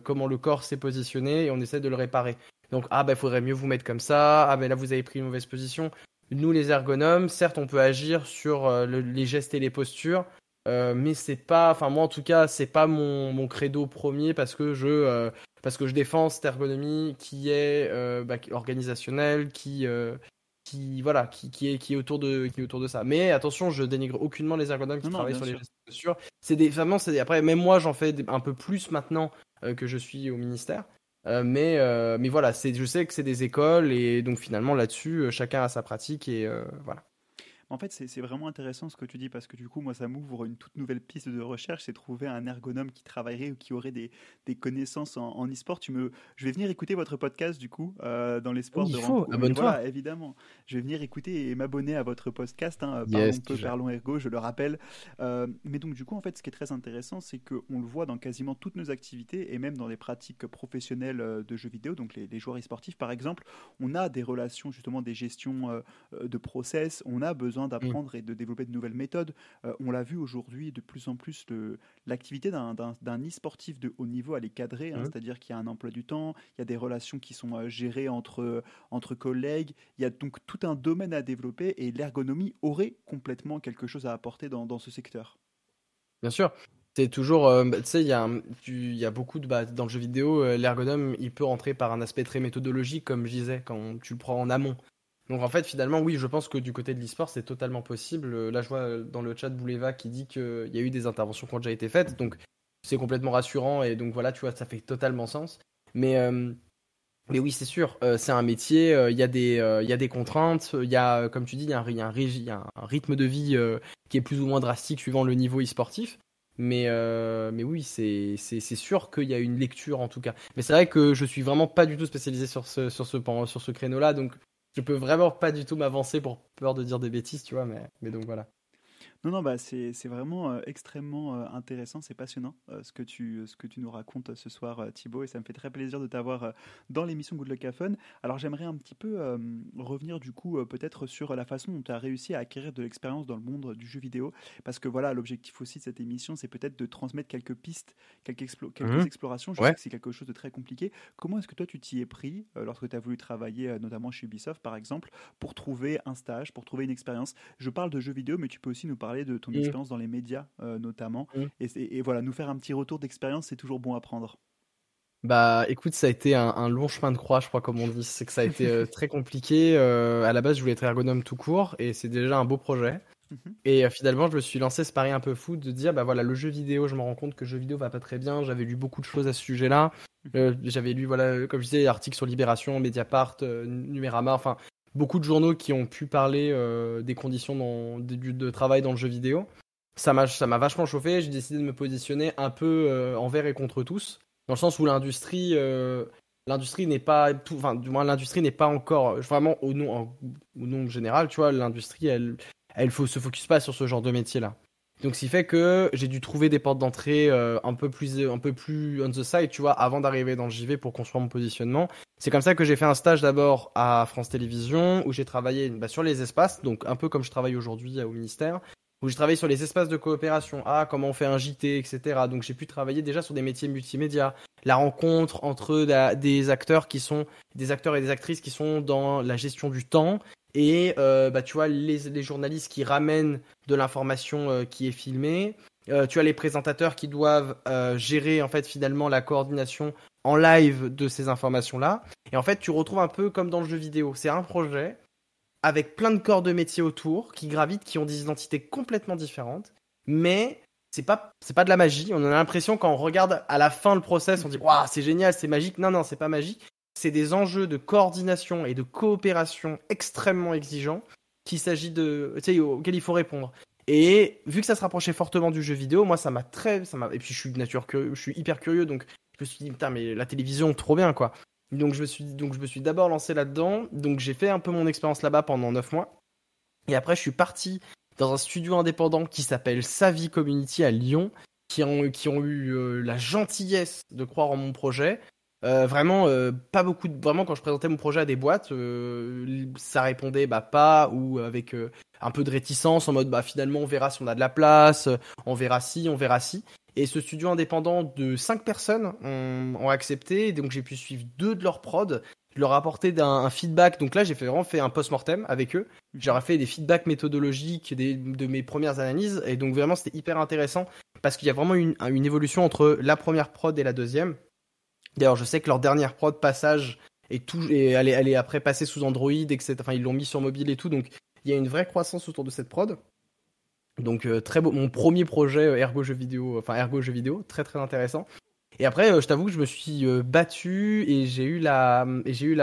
comment le corps s'est positionné et on essaie de le réparer. Donc ah bah il faudrait mieux vous mettre comme ça. Ah ben là vous avez pris une mauvaise position. Nous les ergonomes, certes on peut agir sur les gestes et les postures, mais c'est pas, enfin moi en tout cas c'est pas mon, mon credo premier parce que je parce que je défends cette ergonomie qui est euh, bah, organisationnelle, qui, euh, qui voilà, qui, qui, est qui est autour de qui est autour de ça. Mais attention, je dénigre aucunement les ergonomes qui travaillent sur les gestes C'est des vraiment, c'est après même moi j'en fais un peu plus maintenant euh, que je suis au ministère. mais mais voilà, c'est je sais que c'est des écoles et donc finalement là-dessus chacun a sa pratique et voilà. En fait, c'est vraiment intéressant ce que tu dis parce que du coup, moi, ça m'ouvre une toute nouvelle piste de recherche, c'est trouver un ergonome qui travaillerait ou qui aurait des, des connaissances en, e-sport. Tu me, je vais venir écouter votre podcast du coup euh, dans l'espoir de. Il faut, abonne-toi. évidemment, je vais venir écouter et m'abonner à votre podcast. Hein, parlons peu, parlons ergo, je le rappelle. Euh, mais donc du coup, en fait, ce qui est très intéressant, c'est qu'on le voit dans quasiment toutes nos activités et même dans les pratiques professionnelles euh, de jeux vidéo, donc les, les joueurs e-sportifs par exemple, on a des relations justement des gestions de process, on a besoin Mmh. d'apprendre et de développer de nouvelles méthodes. Euh, on l'a vu aujourd'hui, de plus en plus, l'activité d'un e-sportif de haut niveau, elle est cadrée, hein, mmh. c'est-à-dire qu'il y a un emploi du temps, il y a des relations qui sont euh, gérées entre, entre collègues, il y a donc tout un domaine à développer et l'ergonomie aurait complètement quelque chose à apporter dans, dans ce secteur. Bien sûr. C'est toujours, euh, tu sais, il y, a il y a beaucoup de, bah, dans le jeu vidéo, l'ergonome, il peut rentrer par un aspect très méthodologique, comme je disais, quand tu le prends en amont. Donc en fait, finalement, oui, je pense que du côté de l'e-sport, c'est totalement possible. Là, je vois dans le chat Bouleva qui dit qu'il y a eu des interventions qui ont déjà été faites, donc c'est complètement rassurant et donc voilà, tu vois, ça fait totalement sens. Mais euh, mais oui, c'est sûr, euh, c'est un métier, euh, il y, a des, contraintes, il y a, comme tu dis, il y, a un, rythme de vie qui est plus ou moins drastique suivant le niveau e-sportif. Mais, euh, mais oui, c'est sûr qu'il y a une lecture en tout cas. Mais c'est vrai que je suis vraiment pas du tout spécialisé sur ce, sur sur ce créneau-là, donc je peux vraiment pas du tout m'avancer pour peur de dire des bêtises, tu vois. Mais, mais donc voilà. Non, non, bah, c'est vraiment euh, extrêmement euh, intéressant, c'est passionnant euh, ce, que tu, ce que tu nous racontes ce soir, Thibaut, et ça me fait très plaisir de t'avoir dans l'émission Good Luck Fun. Alors j'aimerais un petit peu revenir du coup peut-être sur la façon dont tu as réussi à acquérir de l'expérience dans le monde du jeu vidéo, parce que voilà, l'objectif aussi de cette émission, c'est peut-être de transmettre quelques pistes, quelques, quelques mmh explorations. Je sais que c'est quelque chose de très compliqué. Comment est-ce que toi tu t'y es pris lorsque tu as voulu travailler notamment chez Ubisoft par exemple, pour trouver un stage, pour trouver une expérience? Je parle de jeux vidéo, mais tu peux aussi nous parler de ton mmh. expérience dans les médias euh, notamment. Mmh. Et, voilà, nous faire un petit retour d'expérience, c'est toujours bon à prendre. Bah écoute, ça a été un, long chemin de croix, je crois, comme on dit. C'est que ça a été euh, très compliqué. Euh, à la base, je voulais être ergonome tout court et c'est déjà un beau projet. Mmh et finalement, je me suis lancé ce pari un peu fou de dire, bah voilà, le jeu vidéo, je me rends compte que le jeu vidéo va pas très bien. J'avais lu beaucoup de choses à ce sujet-là. J'avais lu, voilà, comme je disais, articles sur Libération, Mediapart, Numérama, enfin, beaucoup de journaux qui ont pu parler euh, des conditions de travail dans le jeu vidéo. Ça m'a, vachement chauffé. J'ai décidé de me positionner un peu euh, envers et contre tous, dans le sens où l'industrie, euh, l'industrie n'est pas, tout, enfin, du moins l'industrie n'est pas encore vraiment au nom, au nom général. Tu vois, l'industrie, elle, se focus pas sur ce genre de métier là. Donc, ce qui fait que j'ai dû trouver des portes d'entrée euh, un peu plus, un peu plus on the side, tu vois, avant d'arriver dans le JV pour construire mon positionnement. C'est comme ça que j'ai fait un stage d'abord à France Télévisions où j'ai travaillé bah, sur les espaces, donc un peu comme je travaille aujourd'hui au ministère, où j'ai travaillé sur les espaces de coopération. Ah, comment on fait un JT, etc. Donc, j'ai pu travailler déjà sur des métiers multimédia, la rencontre entre des acteurs qui sont des acteurs et des actrices qui sont dans la gestion du temps et euh, bah, tu vois les, journalistes qui ramènent de l'information euh, qui est filmée. Euh, tu as les présentateurs qui doivent gérer en fait finalement la coordination en live de ces informations là. Et en fait, tu retrouves un peu comme dans le jeu vidéo. C'est un projet avec plein de corps de métier autour qui gravitent, qui ont des identités complètement différentes, mais c'est pas c'est pas de la magie. On a l'impression quand on regarde à la fin le process, on dit waouh c'est génial, c'est magique. Non non, c'est pas magique c'est des enjeux de coordination et de coopération extrêmement exigeants qu'il s'agit de, auxquels il faut répondre. Et vu que ça se rapprochait fortement du jeu vidéo, moi ça m'a très, ça m'a, et puis je suis de nature je suis hyper curieux, donc je me suis dit putain mais la télévision trop bien quoi. Donc je me suis, donc je me suis d'abord lancé là-dedans, donc j'ai fait un peu mon expérience là-bas pendant 9 mois, et après je suis parti dans un studio indépendant qui s'appelle Savi Community à Lyon, qui ont, qui ont eu euh, la gentillesse de croire en mon projet, euh, vraiment, euh, pas beaucoup. De... Vraiment, quand je présentais mon projet à des boîtes, euh, ça répondait bah pas ou avec un peu de réticence en mode bah finalement on verra si on a de la place, on verra si, on verra si. Et ce studio indépendant de 5 personnes ont, accepté, donc j'ai pu suivre deux de leurs prod. Je leur ai apporté un, feedback. Donc là, j'ai vraiment fait un post-mortem avec eux. J'aurais fait des feedbacks méthodologiques des, de mes premières analyses. Et donc vraiment, c'était hyper intéressant parce qu'il y a vraiment une, une évolution entre la première prod et la deuxième. D'ailleurs, je sais que leur dernière prod passage est tout, et elle est, après passée sous Android, etc. Ils l'ont mis sur mobile et tout, donc il y a une vraie croissance autour de cette prod. Donc euh, très beau, mon premier projet euh, Ergo jeu vidéo, enfin Ergo jeu vidéo, très très intéressant. Et après, euh, je t'avoue que je me suis battu et j'ai eu la,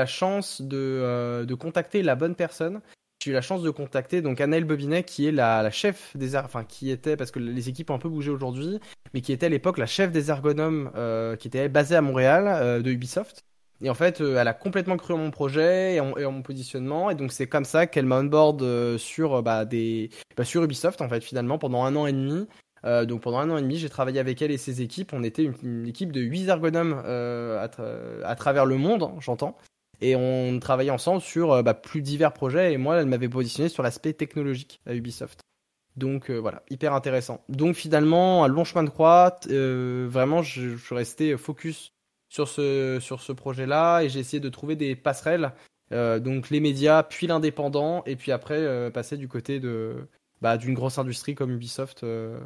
chance de contacter la bonne personne j'ai eu la chance de contacter donc Annelle Bobinet qui est la, chef des enfin qui était parce que les équipes ont un peu bougé aujourd'hui, mais qui était à l'époque la chef des ergonomes euh, qui était basée à Montréal euh, de Ubisoft. Et en fait, euh, elle a complètement cru en mon projet et en, mon positionnement. Et donc, c'est comme ça qu'elle m'a onboard sur, bah, des, bah, sur Ubisoft, en fait, finalement, pendant un an et demi. donc, pendant un an et demi, j'ai travaillé avec elle et ses équipes. On était une, équipe de 8 ergonomes à, travers le monde, j'entends. Et on travaillait ensemble sur euh, bah, plus divers projets. Et moi, elle m'avait positionné sur l'aspect technologique à Ubisoft. Donc euh, voilà, hyper intéressant. Donc finalement, un long chemin de croix. Euh, vraiment, je, suis resté focus sur ce, sur ce projet-là et j'ai essayé de trouver des passerelles. donc les médias, puis l'indépendant, et puis après passer du côté de bah, d'une grosse industrie comme Ubisoft mm.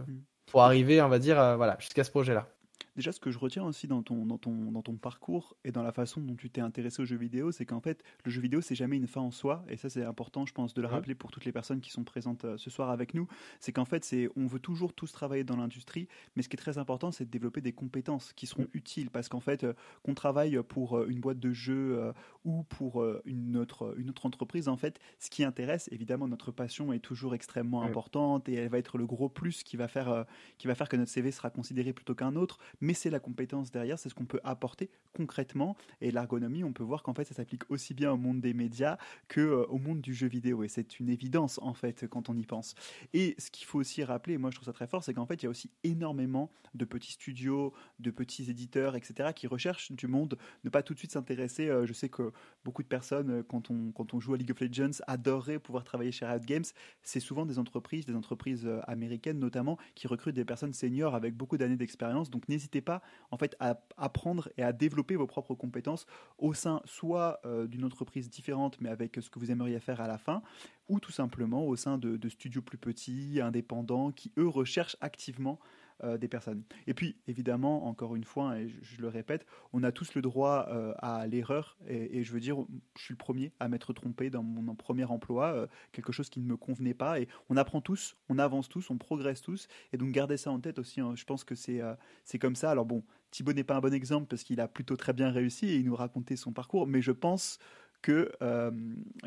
pour arriver, on va dire, voilà, jusqu'à ce projet-là. Déjà ce que je retiens aussi dans ton, dans ton, dans ton parcours et dans la façon dont tu t'es intéressé aux jeux vidéo, c'est qu'en fait, le jeu vidéo, c'est jamais une fin en soi. Et ça, c'est important, je pense, de le rappeler pour toutes les personnes qui sont présentes euh, ce soir avec nous. C'est qu'en fait, c'est, on veut toujours tous travailler dans l'industrie, mais ce qui est très important, c'est de développer des compétences qui seront utiles. Parce qu'en fait, euh, qu'on travaille pour une boîte de jeux ou pour une autre, une autre entreprise, en fait, ce qui intéresse, évidemment, notre passion est toujours extrêmement importante et elle va être le gros plus qui va faire, qui va faire que notre CV sera considéré plutôt qu'un autre, mais c'est la compétence derrière, c'est ce qu'on peut apporter concrètement. Et l'ergonomie, on peut voir qu'en fait, ça s'applique aussi bien au monde des médias que euh, au monde du jeu vidéo. Et c'est une évidence, en fait, quand on y pense. Et ce qu'il faut aussi rappeler, et moi je trouve ça très fort, c'est qu'en fait, il y a aussi énormément de petits studios, de petits éditeurs, etc., qui recherchent du monde, ne pas tout de suite s'intéresser. Euh, je sais que beaucoup de personnes, euh, quand on, quand on joue à League of Legends, adoreraient pouvoir travailler chez Riot Games. C'est souvent des entreprises, des entreprises américaines notamment, qui recrutent des personnes seniors avec beaucoup d'années d'expérience. Donc n'hésitez pas en fait à apprendre et à développer vos propres compétences au sein soit euh, d'une entreprise différente mais avec ce que vous aimeriez faire à la fin, ou tout simplement au sein de, de studios plus petits, indépendants, qui eux recherchent activement euh, des personnes. Et puis, évidemment, encore une fois, et je, le répète, on a tous le droit euh, à l'erreur. Et, je veux dire, je suis le premier à m'être trompé dans mon premier emploi, euh, quelque chose qui ne me convenait pas. Et on apprend tous, on avance tous, on progresse tous. Et donc, gardez ça en tête aussi. Hein. je pense que c'est c'est comme ça. Alors bon, Thibaut n'est pas un bon exemple parce qu'il a plutôt très bien réussi et il nous racontait son parcours. Mais je pense que,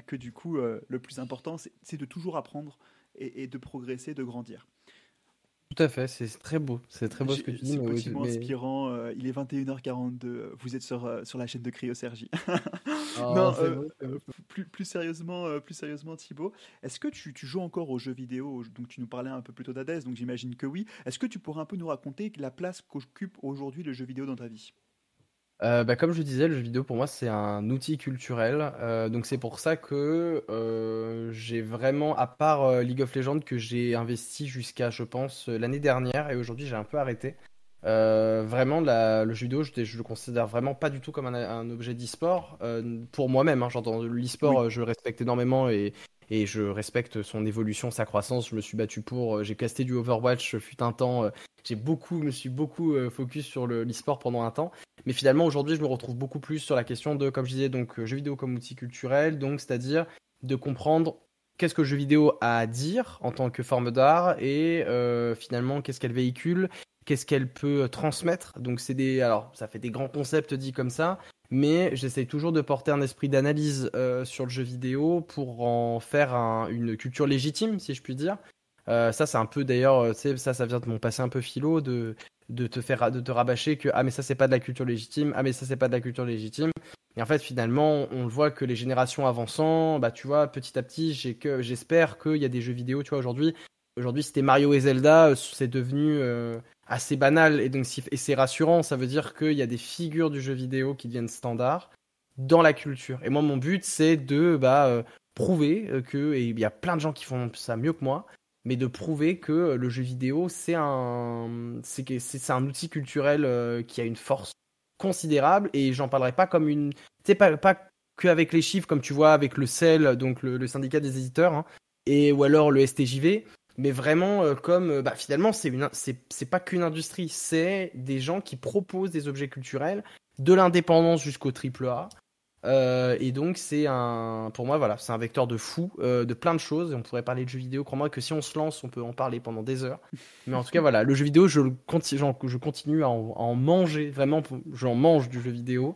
que du coup, le plus important, c'est de toujours apprendre et, et de progresser, de grandir. Tout à fait, c'est très beau. C'est très beau ce que tu dis. C'est mais... inspirant. Euh, il est 21h42. Vous êtes sur, euh, sur la chaîne de Cryo Sergi. Oh, non, euh, plus, plus, sérieusement, plus sérieusement, Thibaut, est-ce que tu, tu, joues encore aux jeux vidéo Donc, tu nous parlais un peu plus tôt d'Hadès, donc j'imagine que oui. Est-ce que tu pourrais un peu nous raconter la place qu'occupe aujourd'hui le jeu vidéo dans ta vie? Euh, bah, comme je disais, le jeu vidéo pour moi c'est un outil culturel. Euh, donc c'est pour ça que euh, j'ai vraiment, à part League of Legends que j'ai investi jusqu'à je pense l'année dernière et aujourd'hui j'ai un peu arrêté. vraiment le jeu vidéo je, je, le considère vraiment pas du tout comme un, objet d'e-sport. pour moi-même, hein, j'entends l'e-sport, je respecte énormément et, et je respecte son évolution, sa croissance. Je me suis battu pour, j'ai casté du Overwatch fut un temps, j'ai beaucoup, me suis beaucoup focus sur l'e-sport pendant un temps. Mais finalement, aujourd'hui, je me retrouve beaucoup plus sur la question de, comme je disais, donc euh, jeux vidéo comme outil culturel, donc c'est-à-dire de comprendre qu'est-ce que le jeu vidéo a à dire en tant que forme d'art et euh, finalement qu'est-ce qu'elle véhicule, qu'est-ce qu'elle peut transmettre. Donc c'est des, alors ça fait des grands concepts dits comme ça, mais j'essaye toujours de porter un esprit d'analyse euh, sur le jeu vidéo pour en faire une culture légitime, si je puis dire. ça, c'est un peu d'ailleurs, ça, ça vient de mon passé un peu philo, de te faire de te rabâcher que ah mais ça c'est pas de la culture légitime, ah mais ça c'est pas de la culture légitime. Et en fait finalement on le voit que les générations avançant, bah tu vois petit à petit j'ai que j'espère qu'il y a des jeux vidéo, tu vois aujourd'hui aujourd'hui c'était Mario et Zelda, euh, c'est devenu euh, assez banal et donc et c'est rassurant, ça veut dire qu'il y a des figures du jeu vidéo qui deviennent standards dans la culture. Et moi mon but c'est de bah euh, prouver que et il y a plein de gens qui font ça mieux que moi mais de prouver que le jeu vidéo, c'est un, c'est, un outil culturel euh, qui a une force considérable, et j'en parlerai pas comme une, c'est pas, pas qu'avec les chiffres, comme tu vois, avec le CEL, donc le, syndicat des éditeurs, hein, et, ou alors le STJV, mais vraiment euh, comme, euh, bah, finalement, c'est, une, c'est, pas qu'une industrie, c'est des gens qui proposent des objets culturels, de l'indépendance jusqu'au triple A, euh, et donc c'est un, pour moi voilà, c'est un vecteur de fou, de plein de choses. Et on pourrait parler de jeux vidéo. Crois-moi que si on se lance, on peut en parler pendant des heures. Mais en tout cas voilà, le jeu vidéo, je, continue, je continue à en, manger. Vraiment, j'en mange du jeu vidéo.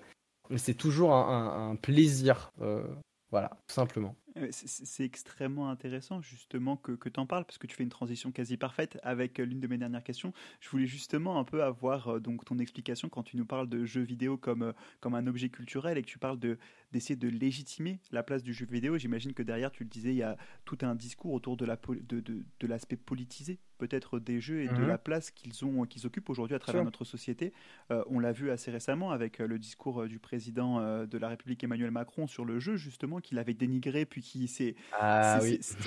Mais c'est toujours un, plaisir. Euh, voilà, tout simplement. C'est extrêmement intéressant justement que, tu en parles parce que tu fais une transition quasi parfaite avec l'une de mes dernières questions. Je voulais justement un peu avoir donc ton explication quand tu nous parles de jeux vidéo comme, comme un objet culturel et que tu parles de, d'essayer de légitimer la place du jeu vidéo. J'imagine que derrière, tu le disais, il y a tout un discours autour de, la, de, de, l'aspect politisé peut-être des jeux et de mhm. la place qu'ils ont qu'ils occupent aujourd'hui à travers notre société. Euh, on l'a vu assez récemment avec euh, le discours euh, du président de la République Emmanuel Macron sur le jeu justement qu'il avait dénigré puis qui s'est ah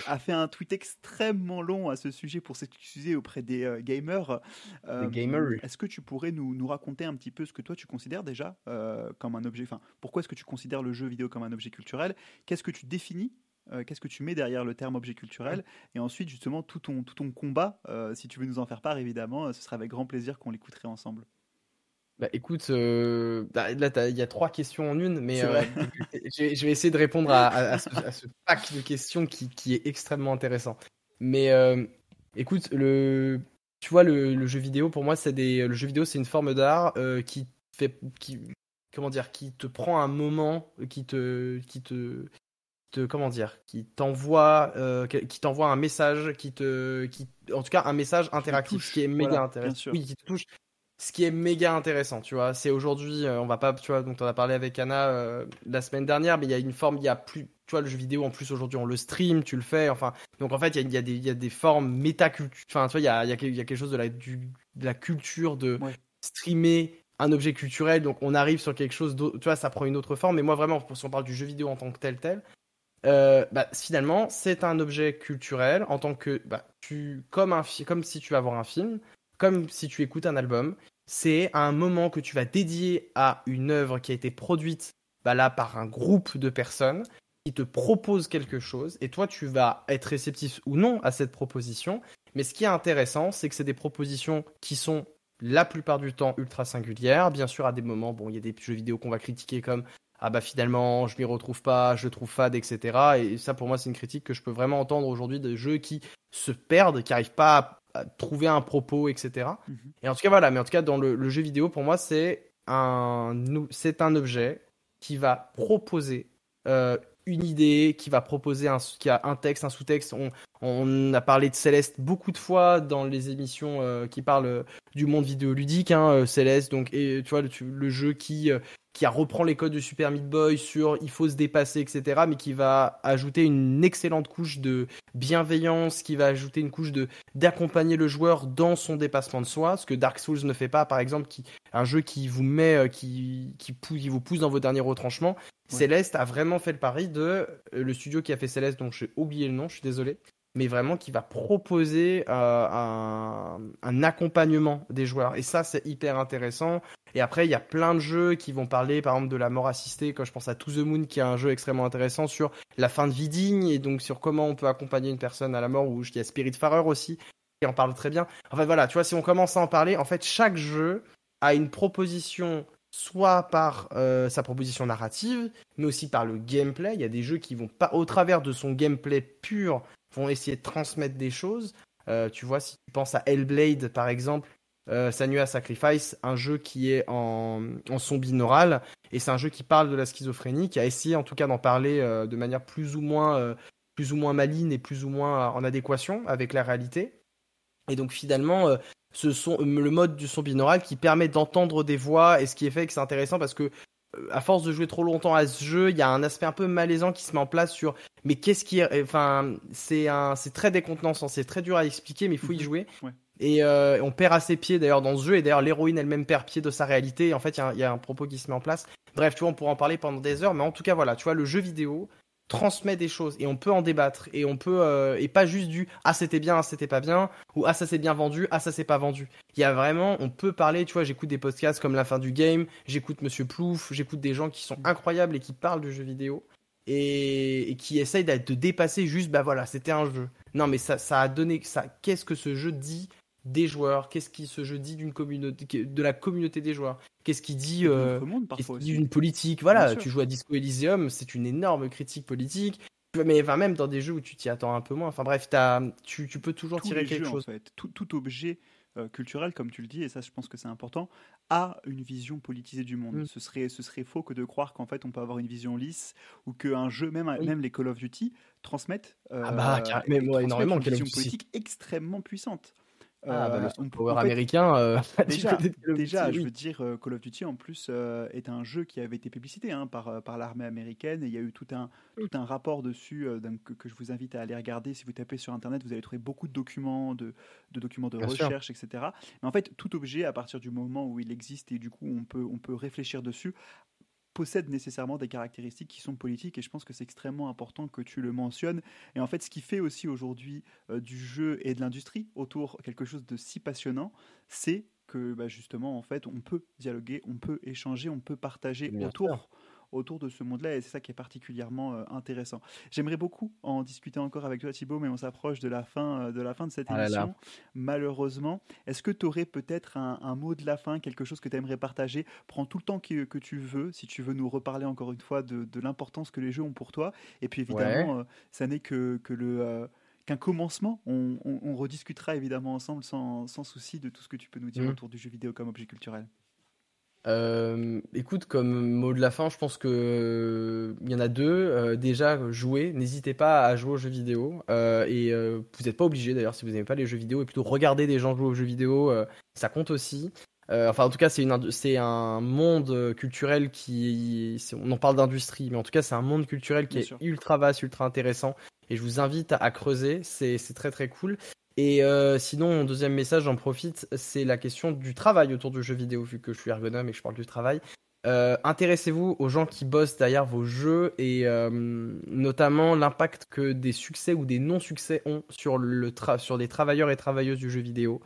a fait un tweet extrêmement long à ce sujet pour s'excuser auprès des gamers. gamers. Est-ce que tu pourrais nous, nous raconter un petit peu ce que toi tu considères déjà comme un objet Enfin, pourquoi est-ce que tu considères le jeu vidéo comme un objet culturel, qu'est-ce que tu définis euh, Qu'est-ce que tu mets derrière le terme objet culturel Et ensuite, justement, tout ton, tout ton combat, euh, si tu veux nous en faire part, évidemment, ce sera avec grand plaisir qu'on l'écouterait ensemble. Bah écoute, euh, bah, là il y a trois questions en une, mais euh, je, vais, essayer de répondre à, ce, pack de questions qui, qui, est extrêmement intéressant. Mais euh, écoute, le, tu vois, le, jeu vidéo, pour moi, c'est des, le jeu vidéo, c'est une forme d'art qui fait, qui, comment dire, qui te prend un moment, qui te, qui te, te comment dire, qui t'envoie, qui t'envoie un message, qui te, qui, en tout cas, un message interactif, ce qui est méga intéressant. Oui, qui te touche. Ce qui est méga intéressant, tu vois. C'est aujourd'hui, euh, on va pas, tu vois, donc on a parlé avec Anna euh, la semaine dernière, mais il y a une forme, il y a plus, tu vois, le jeu vidéo en plus aujourd'hui on le stream, tu le fais, enfin, donc en fait il y a, y a, des, formes métaculture, enfin, tu vois, il y a, y a, quelque chose de la, du, de la culture de streamer un objet culturel, donc on arrive sur quelque chose, tu vois, ça prend une autre forme, mais moi vraiment, si on parle du jeu vidéo en tant que tel, tel, euh, bah, finalement, c'est un objet culturel en tant que, bah, tu, comme, un, comme si tu vas voir un film, comme si tu écoutes un album. C'est un moment que tu vas dédier à une œuvre qui a été produite bah là par un groupe de personnes qui te propose quelque chose et toi tu vas être réceptif ou non à cette proposition. Mais ce qui est intéressant, c'est que c'est des propositions qui sont la plupart du temps ultra singulières. Bien sûr, à des moments, bon, il y a des jeux vidéo qu'on va critiquer comme ah bah finalement je m'y retrouve pas, je trouve fade, etc. Et ça pour moi c'est une critique que je peux vraiment entendre aujourd'hui de jeux qui se perdent, qui n'arrivent pas à trouver un propos, etc. Mhm. Et en tout cas, voilà, mais en tout cas, dans le, jeu vidéo, pour moi, c'est un, c'est un objet qui va proposer euh, une idée, qui va proposer un, qui a un texte, un sous-texte. On, on, a parlé de Céleste beaucoup de fois dans les émissions euh, qui parlent du monde vidéoludique, hein, euh, Céleste, donc, et tu vois, le, jeu qui qui reprend les codes de Super Meat Boy sur il faut se dépasser, etc., mais qui va ajouter une excellente couche de bienveillance, qui va ajouter une couche de d'accompagner le joueur dans son dépassement de soi, ce que Dark Souls ne fait pas, par exemple, qui un jeu qui vous met, euh, qui, qui vous pousse dans vos derniers retranchements. Céleste a vraiment fait le pari de euh, le studio qui a fait Céleste, dont j'ai oublié le nom, je suis désolé, mais vraiment qui va proposer euh, un, un, accompagnement des joueurs. Et ça, c'est hyper intéressant. Et après, il y a plein de jeux qui vont parler, par exemple, de la mort assistée, quand je pense à To the Moon, qui est un jeu extrêmement intéressant sur la fin de vie digne, et donc sur comment on peut accompagner une personne à la mort, ou il y a Spiritfarer aussi, qui en parle très bien. En fait, voilà, tu vois, si on commence à en parler, en fait, chaque jeu a une proposition soit par euh, sa proposition narrative, mais aussi par le gameplay. Il y a des jeux qui vont pas, au travers de son gameplay pur, vont essayer de transmettre des choses. Euh, tu vois, si tu penses à Hellblade, par exemple, euh, Sanua Sacrifice, un jeu qui est en, son binaural, et c'est un jeu qui parle de la schizophrénie, qui a essayé en tout cas d'en parler de manière plus ou moins, plus ou moins maligne et plus ou moins en adéquation avec la réalité. Et donc finalement, ce sont le mode du son binaural qui permet d'entendre des voix, et ce qui est fait que c'est intéressant parce que à force de jouer trop longtemps à ce jeu, il y a un aspect un peu malaisant qui se met en place sur mais qu'est-ce qui enfin c'est un c'est très décontenançant, c'est très dur à expliquer mais il faut y mhm. jouer. Et euh, on perd à ses pieds d'ailleurs dans ce jeu et d'ailleurs l'héroïne elle-même perd pied de sa réalité et en fait il y, a un propos qui se met en place. Bref, tu vois, on pourra en parler pendant des heures mais en tout cas voilà, tu vois le jeu vidéo transmet des choses et on peut en débattre et on peut euh, et pas juste du ah c'était bien, ah, c'était pas bien ou ah ça s'est bien vendu, ah ça s'est pas vendu. Il y a vraiment on peut parler, tu vois, j'écoute des podcasts comme la fin du game, j'écoute monsieur Plouf, j'écoute des gens qui sont incroyables et qui parlent du jeu vidéo et, qui essayent de dépasser juste bah voilà, c'était un jeu. Non mais ça ça a donné ça qu'est-ce que ce jeu dit des joueurs, qu'est-ce qui se dit d'une communauté, de la communauté des joueurs, qu'est-ce qui dit, euh, d'une politique. Voilà, tu joues à Disco Elysium, c'est une énorme critique politique. Mais enfin, même dans des jeux où tu t'y attends un peu moins. Enfin bref, as, tu, tu, peux toujours tirer quelque chose. tout, tout, objet euh, culturel, comme tu le dis, et ça je pense que c'est important, a une vision politisée du monde. Mm. Ce, serait, ce serait faux que de croire qu'en fait on peut avoir une vision lisse ou qu'un jeu, même, même les Call of Duty, transmettent, ah bah, euh, énormément une vision politique extrêmement puissante. Ah, bah, le euh, power américain. Euh, déjà, je veux dire, euh, Call of Duty en plus est un jeu qui avait été publicité hein, par, par l'armée américaine et il y a eu tout un, tout un rapport dessus que, je vous invite à aller regarder. Si vous tapez sur internet, vous allez trouver beaucoup de documents, de, de documents de recherche, etc. Mais en fait, tout objet, à partir du moment où il existe et du coup on peut, on peut réfléchir dessus, possède nécessairement des caractéristiques qui sont politiques et je pense que c'est extrêmement important que tu le mentionnes. Et en fait, ce qui fait aussi aujourd'hui euh, du jeu et de l'industrie autour quelque chose de si passionnant, c'est que bah, justement, en fait, on peut dialoguer, on peut échanger, on peut partager autour autour de ce monde-là et c'est ça qui est particulièrement intéressant. J'aimerais beaucoup en discuter encore avec toi Thibaut, mais on s'approche de la fin de la fin de cette ah émission. Malheureusement, est-ce que tu aurais peut-être un, mot de la fin, quelque chose que tu aimerais partager? Prends tout le temps que, que, tu veux, si tu veux nous reparler encore une fois de, l'importance que les jeux ont pour toi. Et puis évidemment, ça n'est que, que le qu'un commencement. On, rediscutera évidemment ensemble sans, souci de tout ce que tu peux nous dire mmh. autour du jeu vidéo comme objet culturel. Euh, écoute, comme mot de la fin, je pense que il y en a deux. Euh, déjà, jouer. N'hésitez pas à jouer aux jeux vidéo. Euh, et vous n'êtes pas obligé d'ailleurs si vous n'aimez pas les jeux vidéo et plutôt regarder des gens jouer aux jeux vidéo, ça compte aussi. enfin, en tout cas, c'est une c'est un monde culturel qui on en parle d'industrie, mais en tout cas, c'est un monde culturel qui est ultra vaste, ultra intéressant. Et je vous invite à, creuser. C'est très très cool. Et euh, sinon, mon deuxième message, j'en profite, c'est la question du travail autour du jeu vidéo, vu que je suis ergonome et que je parle du travail. Euh, intéressez-vous aux gens qui bossent derrière vos jeux et euh, notamment l'impact que des succès ou des non-succès ont sur, le sur des travailleurs et travailleuses du jeu vidéo.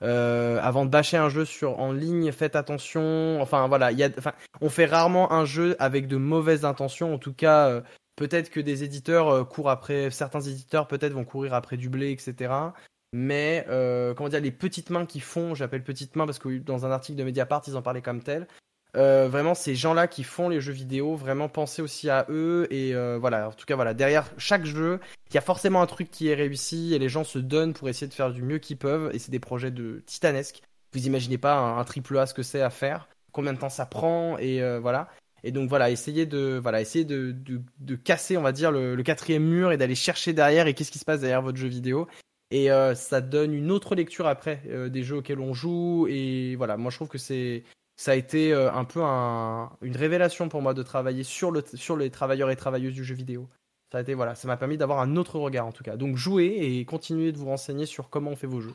avant de bâcher un jeu sur en ligne, faites attention. Enfin voilà, y a, enfin, on fait rarement un jeu avec de mauvaises intentions. En tout cas, peut-être que des éditeurs courent après, certains éditeurs peut-être vont courir après du blé, etc mais euh, comment dire, les petites mains qui font, j'appelle petites mains parce que dans un article de Mediapart, ils en parlaient comme tel. Euh, vraiment, ces gens-là qui font les jeux vidéo, vraiment pensez aussi à eux. Et euh, voilà, en tout cas, voilà, derrière chaque jeu, il y a forcément un truc qui est réussi et les gens se donnent pour essayer de faire du mieux qu'ils peuvent. Et c'est des projets de titanesques. Vous imaginez pas un, triple A ce que c'est à faire, combien de temps ça prend et voilà. Et donc voilà, essayez de voilà, essayez de, de, casser, on va dire, le quatrième mur et d'aller chercher derrière et qu'est-ce qui se passe derrière votre jeu vidéo et euh, ça donne une autre lecture après euh, des jeux auxquels on joue. Et voilà moi je trouve que c'est ça a été euh, un peu une révélation pour moi de travailler sur le sur les travailleurs et travailleuses du jeu vidéo. Ça a été voilà ça m'a permis d'avoir un autre regard en tout cas. Donc jouez et continuez de vous renseigner sur comment on fait vos jeux.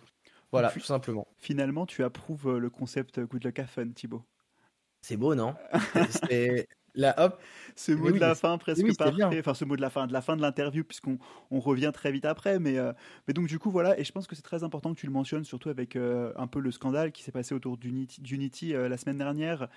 Voilà tout simplement. finalement tu approuves le concept Good Luck à Fun Thibaut. C'est beau non? Là, hop, ce mot de la fin presque parfait, enfin ce mot de la fin, de la fin de l'interview puisqu'on on revient très vite après, mais, euh, mais donc du coup voilà, et je pense que c'est très important que tu le mentionnes, surtout avec euh, un peu le scandale qui s'est passé autour d'Unity euh, la semaine dernière,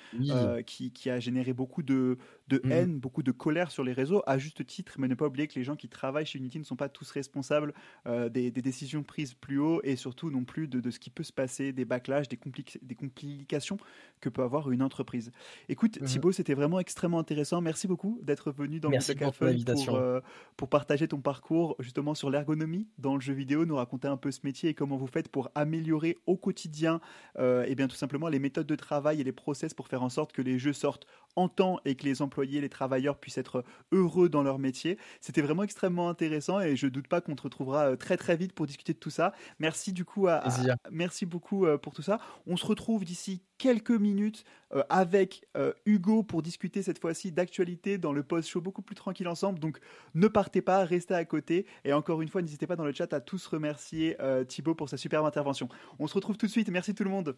qui, qui, a généré beaucoup de, de mmh. haine, beaucoup de colère sur les réseaux, à juste titre, mais ne pas oublier que les gens qui travaillent chez Unity ne sont pas tous responsables des, des, décisions prises plus haut et surtout non plus de, de ce qui peut se passer, des backlash, des, des complications que peut avoir une entreprise. Écoute, mmh. Thibaut, c'était vraiment extrêmement intéressant. Merci beaucoup d'être venu dans Merci pour, pour, euh, pour partager ton parcours justement sur l'ergonomie dans le jeu vidéo, nous raconter un peu ce métier et comment vous faites pour améliorer au quotidien euh, et bien tout simplement les méthodes de travail et les process pour faire en sorte que les jeux sortent en temps et que les employés, les travailleurs puissent être heureux dans leur métier. C'était vraiment extrêmement intéressant et je doute pas qu'on te retrouvera euh, très très vite pour discuter de tout ça. Merci du coup à, merci beaucoup pour tout ça. On se retrouve d'ici quelques minutes avec Hugo pour discuter cette fois-ci d'actualité dans le post-show beaucoup plus tranquille ensemble. Donc ne partez pas, restez à côté. Et encore une fois, n'hésitez pas dans le chat à tous remercier euh, Thibaut pour sa superbe intervention. On se retrouve tout de suite. Merci tout le monde.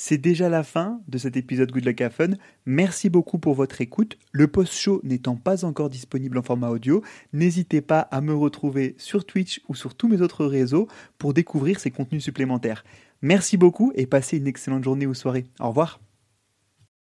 C'est déjà la fin de cet épisode Good Luck Fun. Merci beaucoup pour votre écoute. Le post-show n'étant pas encore disponible en format audio, n'hésitez pas à me retrouver sur Twitch ou sur tous mes autres réseaux pour découvrir ces contenus supplémentaires. Merci beaucoup et passez une excellente journée ou soirée. Au revoir.